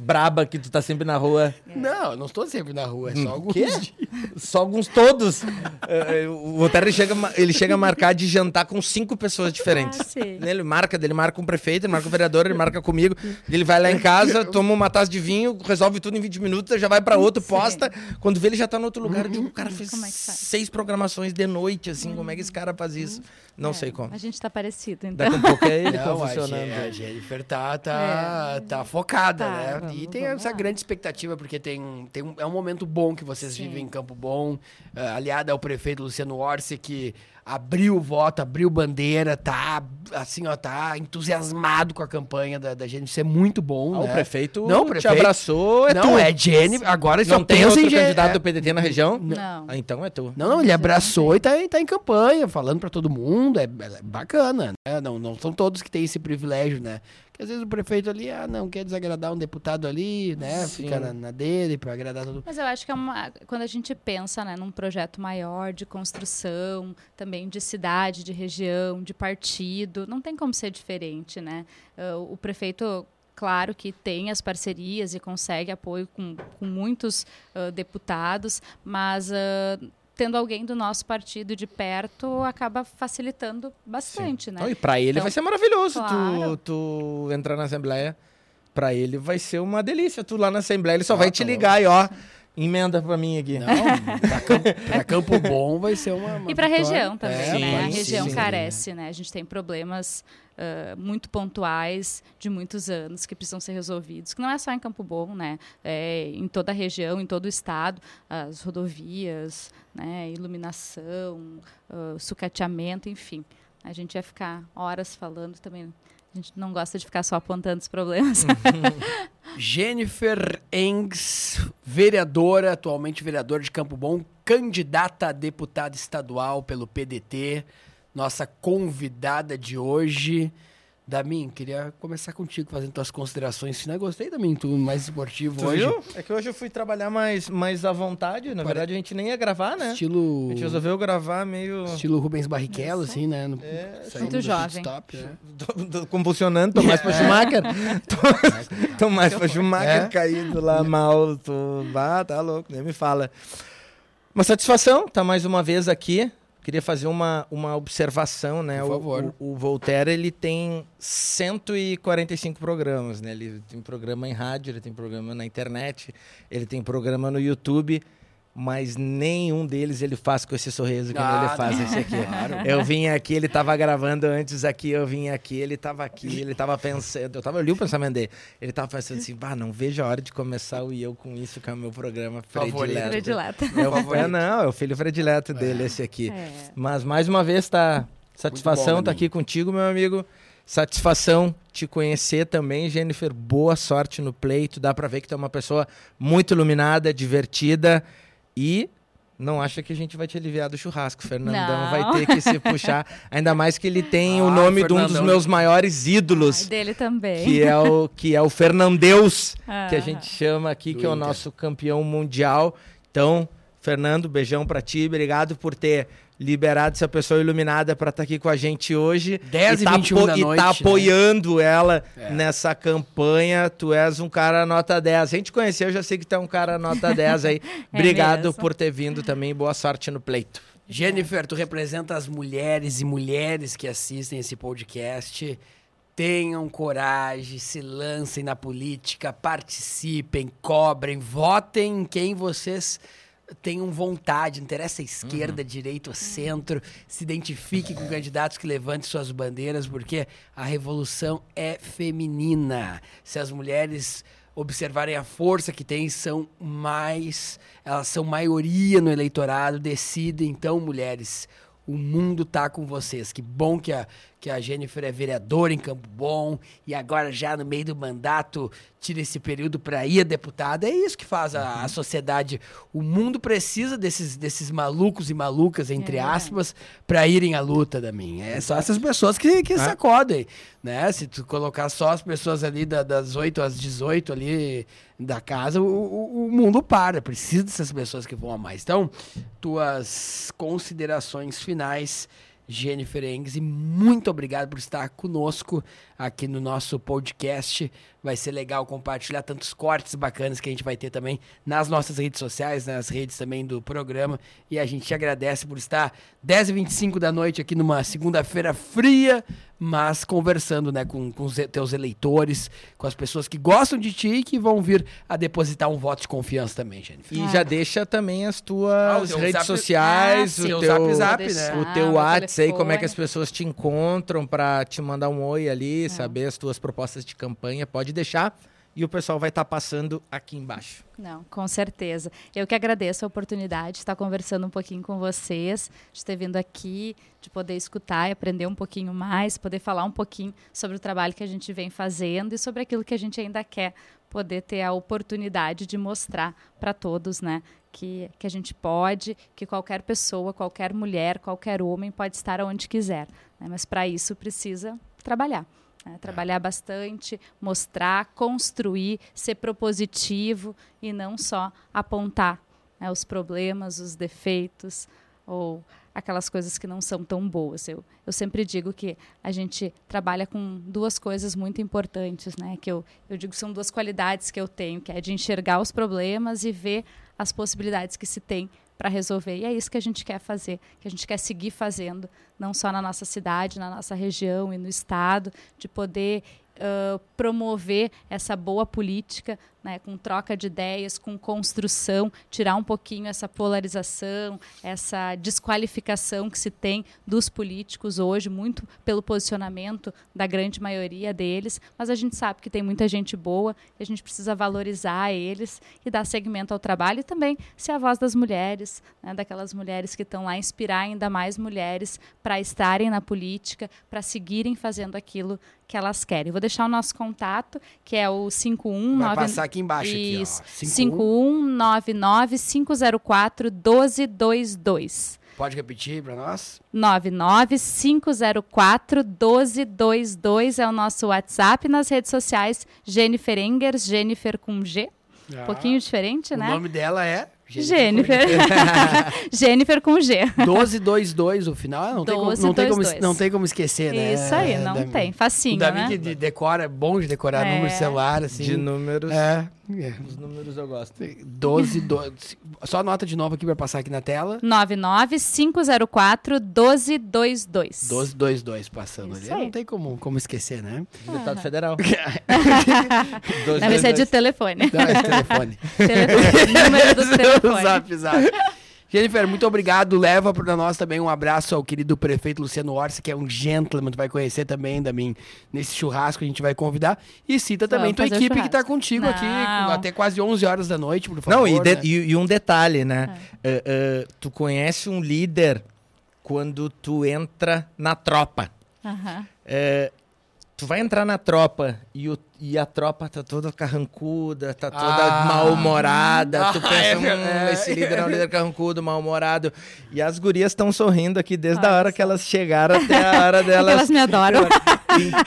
Braba que tu tá sempre na rua. Não, eu não estou sempre na rua, é só alguns Quê? dias. Só alguns todos. Eh, o Otero ele chega, ele chega a marcar de jantar com cinco pessoas diferentes. Ah, sim. Ele marca, ele marca com o prefeito, ele marca com o vereador, ele marca comigo. Ele vai lá em casa, toma uma taça de vinho, resolve tudo em 20 minutos, já vai pra outro, posta. Quando vê, ele já tá no outro lugar. Eu digo, o cara fez é seis programações de noite, assim. Como é que esse cara faz isso? Não sei como. A gente tá parecido, então. Daqui a pouco é ele Não, a, funcionando. A Jennifer tá, tá, tá focada, Tá, né? Vamos- e tem essa lá. grande expectativa, porque tem, tem um, é um momento bom que vocês Sim. vivem em Campo Bom, uh, aliado ao prefeito Luciano Orsi, que abriu o voto, abriu bandeira, tá assim, ó, tá entusiasmado com a campanha da, da gente. Isso é muito bom, Ah, né? o prefeito Não, o te prefeito- abraçou, é não, tu. é Jennifer. Agora só Não tem pensa outro em candidato é- do PDT na região? Não. Ah, então é tu. Não, não, ele abraçou e tá, tá em campanha, falando pra todo mundo, é, é bacana, né? Não, não são todos que têm esse privilégio, né? Porque às vezes o prefeito ali, ah, não quer desagradar um deputado ali, né? Sim. Fica na, na dele pra agradar todo mundo. Mas eu acho que é uma, quando a gente pensa né, num projeto maior de construção, também de cidade, de região, de partido, não tem como ser diferente, né? Ah, o prefeito, claro que tem as parcerias e consegue apoio com, com muitos ah, deputados, mas ah, tendo alguém do nosso partido de perto acaba facilitando bastante, né? Não, e pra ele Então, vai ser maravilhoso claro. tu, tu entrar na Assembleia. Pra ele vai ser uma delícia. Tu lá na Assembleia, ele só Ah, vai tá te louco. ligar e ó, emenda pra mim aqui. Não, pra Campo, pra Campo Bom vai ser uma. uma E para a região também, É, né? A região sim. carece, né? A gente tem problemas ah, muito pontuais de muitos anos que precisam ser resolvidos, que não é só em Campo Bom, né? É em toda a região, em todo o estado, as rodovias, né? Iluminação, ah, sucateamento, enfim. A gente ia ficar horas falando também. Gente não gosta de ficar só apontando os problemas. Jennifer Engs, vereadora, atualmente vereadora de Campo Bom, candidata a deputada estadual pelo PDT, nossa convidada de hoje. Damin, queria começar contigo fazendo tuas considerações finais. Gostei, Damin, tu mais esportivo Tu hoje. viu? É que hoje eu fui trabalhar mais, mais à vontade. Na Pare- verdade, a gente nem ia gravar, né? Estilo, A gente resolveu gravar meio. estilo Rubens Barrichello, assim, né? No, É, muito jovem. pit-stop, né? Tô, tô convulsionando, tô mais pra Schumacher. tô, tô mais pra Schumacher É? caído lá mal. Tô, ah, tá louco, nem me fala. Uma satisfação tá mais uma vez aqui. Queria fazer uma, uma observação, né? Por O- favor. O, o Voltaire, ele tem 145 programas, né? Ele tem programa em rádio, ele tem programa na internet, ele tem programa no YouTube, mas nenhum deles ele faz com esse sorriso que Ah, ele faz não. esse aqui. Claro. Eu vim aqui, ele tava gravando antes aqui, eu vim aqui, ele tava aqui, ele tava pensando, eu tava ali o pensamento dele. Ele tava pensando assim, bah, não vejo a hora de começar o E Eu Com Isso, que é o meu programa predileto. Predileta. É, o- Favorito. é, não, é o filho predileto dele, esse aqui. É. Mas mais uma vez, tá satisfação bom, tá aqui contigo, meu amigo. Satisfação te conhecer também, Jennifer. Boa sorte no pleito. Dá pra ver que tu é uma pessoa muito iluminada, divertida e não acha que a gente vai te aliviar do churrasco. Fernandão Não. vai ter que se puxar. Ainda mais que ele tem o Ah, nome de um dos Fernandão. meus maiores Ai, ídolos, dele também. que é o que é o Fernandeus, que a Ah. gente chama aqui, que é o nosso campeão mundial. Então, Fernando, beijão pra ti, obrigado por ter liberado essa pessoa iluminada pra estar aqui com a gente hoje. 10 e tá 21 da e noite, tá né? apoiando ela É. nessa campanha. Tu és um cara nota 10. A gente conheceu, eu já sei que tu é um cara nota 10 aí. Obrigado mesmo. por ter vindo também. Boa sorte no pleito. Jennifer, tu representa as mulheres e mulheres que assistem esse podcast. Tenham coragem, se lancem na política, participem, cobrem, votem em quem vocês tenham vontade, interessa a esquerda, direita ou centro, se identifique com candidatos que levantem suas bandeiras, porque a revolução é feminina. Se as mulheres observarem a força que têm, são mais, elas são maioria no eleitorado, decidem então, mulheres, o mundo tá com vocês. Que bom que a, que a Jennifer é vereadora em Campo Bom e agora já no meio do mandato tira esse período para ir a deputada. É isso que faz a, a, sociedade. O mundo precisa desses, desses malucos e malucas, entre é. aspas, para irem à luta da minha. É só essas pessoas que, que ah. sacodem, né? Se tu colocar só as pessoas ali da, das 8 às 18 ali da casa, o, o, o mundo para. Precisa dessas pessoas que vão a mais. Então, tuas considerações finais Jennifer Engs, e muito obrigado por estar conosco aqui no nosso podcast. Vai ser legal compartilhar tantos cortes bacanas que a gente vai ter também nas nossas redes sociais, nas redes também do programa. E a gente te agradece por estar 10h25 da noite aqui numa segunda-feira fria, mas conversando né, com, com os teus eleitores, com as pessoas que gostam de ti e que vão vir a depositar um voto de confiança também, Jennifer. E ah. já deixa também as tuas ah, redes zap... sociais, ah, o, teu, zap, zap, né? o teu WhatsApp aí, como é que as pessoas te encontram para te mandar um oi ali, saber as tuas propostas de campanha. Pode deixar e o pessoal vai estar tá passando aqui embaixo. Não, com certeza. Eu que agradeço a oportunidade de estar conversando um pouquinho com vocês, de ter vindo aqui, de poder escutar e aprender um pouquinho mais, poder falar um pouquinho sobre o trabalho que a gente vem fazendo e sobre aquilo que a gente ainda quer poder ter a oportunidade de mostrar para todos, né? Que, que a gente pode, que qualquer pessoa, qualquer mulher, qualquer homem pode estar onde quiser. Né? Mas para isso precisa trabalhar. Né? Trabalhar bastante, mostrar, construir, ser propositivo e não só apontar né, os problemas, os defeitos ou aquelas coisas que não são tão boas. Eu, eu sempre digo que a gente trabalha com duas coisas muito importantes, né? Que eu, eu digo são duas qualidades que eu tenho, que é de enxergar os problemas e ver as possibilidades que se tem para resolver. E é isso que a gente quer fazer, que a gente quer seguir fazendo, não só na nossa cidade, na nossa região e no estado, de poder uh, promover essa boa política, né, com troca de ideias, com construção, tirar um pouquinho essa polarização, essa desqualificação que se tem dos políticos hoje, muito pelo posicionamento da grande maioria deles, mas a gente sabe que tem muita gente boa e a gente precisa valorizar eles e dar segmento ao trabalho e também ser a voz das mulheres, né, daquelas mulheres que estão lá, inspirar ainda mais mulheres para estarem na política, para seguirem fazendo aquilo que elas querem. Vou deixar o nosso contato, que é o 519... Vai passar aqui embaixo, Isso, aqui, ó. 5199 504 1222. Pode repetir para nós? 99504 1222 é o nosso WhatsApp nas redes sociais. Jennifer Engers, Jennifer com G. Ah, um pouquinho diferente, o né? O nome dela é Jennifer. Jennifer com G. 1222 o final. Não, 12, tem, como, não, tem como, não tem como esquecer, né? Isso aí, não tem. Facinho, o Davi né? que decora, é bom de decorar é. número de celular, assim. De números. É. É. Os números eu gosto. 12, 12. Só anota de novo aqui para passar aqui na tela. 99504 1222. 1222 passando Isso ali. Aí. Não tem como, como esquecer, né? Deputado federal. Deve ser de telefone. Não, é de telefone. telefone. Número do telefone. zap, zap. Jennifer, muito obrigado. Leva para nós também um abraço ao querido prefeito Luciano Orsi, que é um gentleman, tu vai conhecer também, Damin, nesse churrasco a gente vai convidar. E cita também tua equipe que está contigo Não. aqui, até quase 11 horas da noite, por favor. Não, e, de, né? e, e um detalhe, né? É. Uh, uh, tu conhece um líder quando tu entra na tropa. Uhum. Uh, tu vai entrar na tropa e, o, e a tropa tá toda carrancuda, tá toda ah, mal-humorada. tu pensa, é, hum, é, esse líder é um líder carrancudo, mal-humorado. E as gurias estão sorrindo aqui desde Nossa. a hora que elas chegaram até a hora delas. elas me adoram.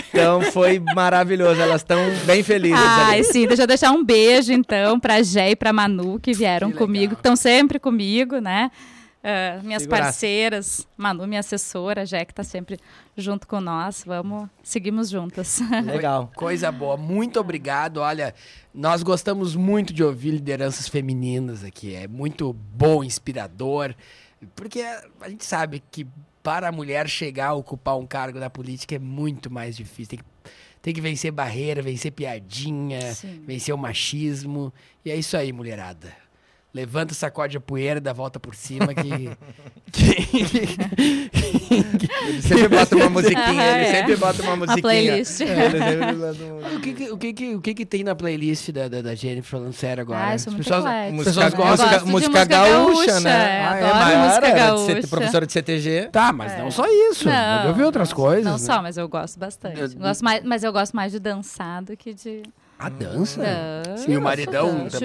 Então foi maravilhoso, elas estão bem felizes. Ai, ali. sim, deixa eu deixar um beijo então pra Jé e pra Manu que vieram que comigo, que estão sempre comigo, né? Uh, minhas parceiras, Manu, minha assessora, Jack está sempre junto com nós. Vamos, seguimos juntas. Legal. Coisa boa. Muito obrigado. Olha, nós gostamos muito de ouvir lideranças femininas aqui. É muito bom, inspirador. Porque a gente sabe que para a mulher chegar a ocupar um cargo da política é muito mais difícil. Tem que, tem que vencer barreira, vencer piadinha, Sim. vencer o machismo. E é isso aí, mulherada Levanta, sacode a poeira, dá a volta por cima que... Ele sempre bota uma musiquinha, Ah, ele é. sempre bota uma A musiquinha. playlist. É, o, que, que- o, que, que- o que que tem na playlist da, da, da Jennifer falando sério agora? Ah, eu sou As muito pessoas-. Música, pessoas Eu gostam- gosto de música, música gaúcha, gaúcha, né? é, Ah, adoro mas música gaúcha. Professora de CTG. Tá, mas não só isso. Não, eu ouvi outras coisas. Não né? só, mas eu gosto bastante. Eu- Gosto mais, mas eu gosto mais de dançar do que de. A dança? Dança, E o maridão dança.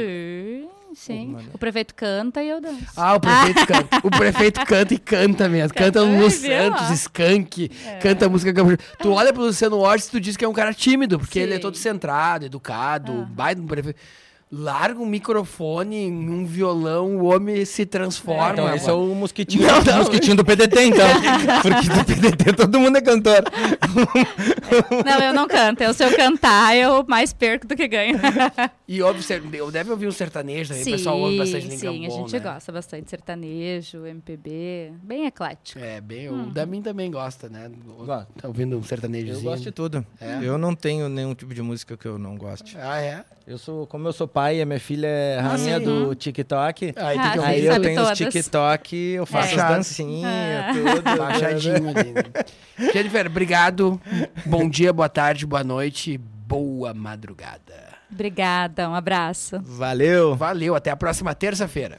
Sim, sim. O prefeito canta e eu danço. Ah, o prefeito canta. O prefeito canta e canta mesmo. Canta o Lu Ai, viu? Santos, Skank, canta música. Tu olha pro Luciano Ortiz e tu diz que é um cara tímido, porque ele é Sim. todo centrado, educado, baita um prefeito. Larga um microfone, um violão, o homem se transforma. Então, esse é o mosquitinho, Não, não. mosquitinho do PDT, então. Porque do PDT todo mundo é cantor. Não, eu não canto. Eu, se eu cantar, eu mais perco do que ganho. E óbvio, você deve ouvir um sertanejo também. o pessoal ouve bastante sim, a gente né? gosta bastante de sertanejo, MPB, bem eclético. É, bem, Hum. o Damin também gosta, né? Gosto. Tá ouvindo um Eu sertanejozinho. gosto de tudo. É? Eu não tenho nenhum tipo de música que eu não goste. Ah, é? Eu sou, como eu sou pai e a minha filha é rainha sim. do TikTok. Aí tem Ah, que Aí eu tenho os. TikTok, eu faço Baixado. as dancinhas, Ah. tudo. baixadinho ali. né? Jennifer, obrigado. Bom dia, boa tarde, boa noite, boa madrugada. Obrigada, um abraço. Valeu. Valeu, até a próxima terça-feira.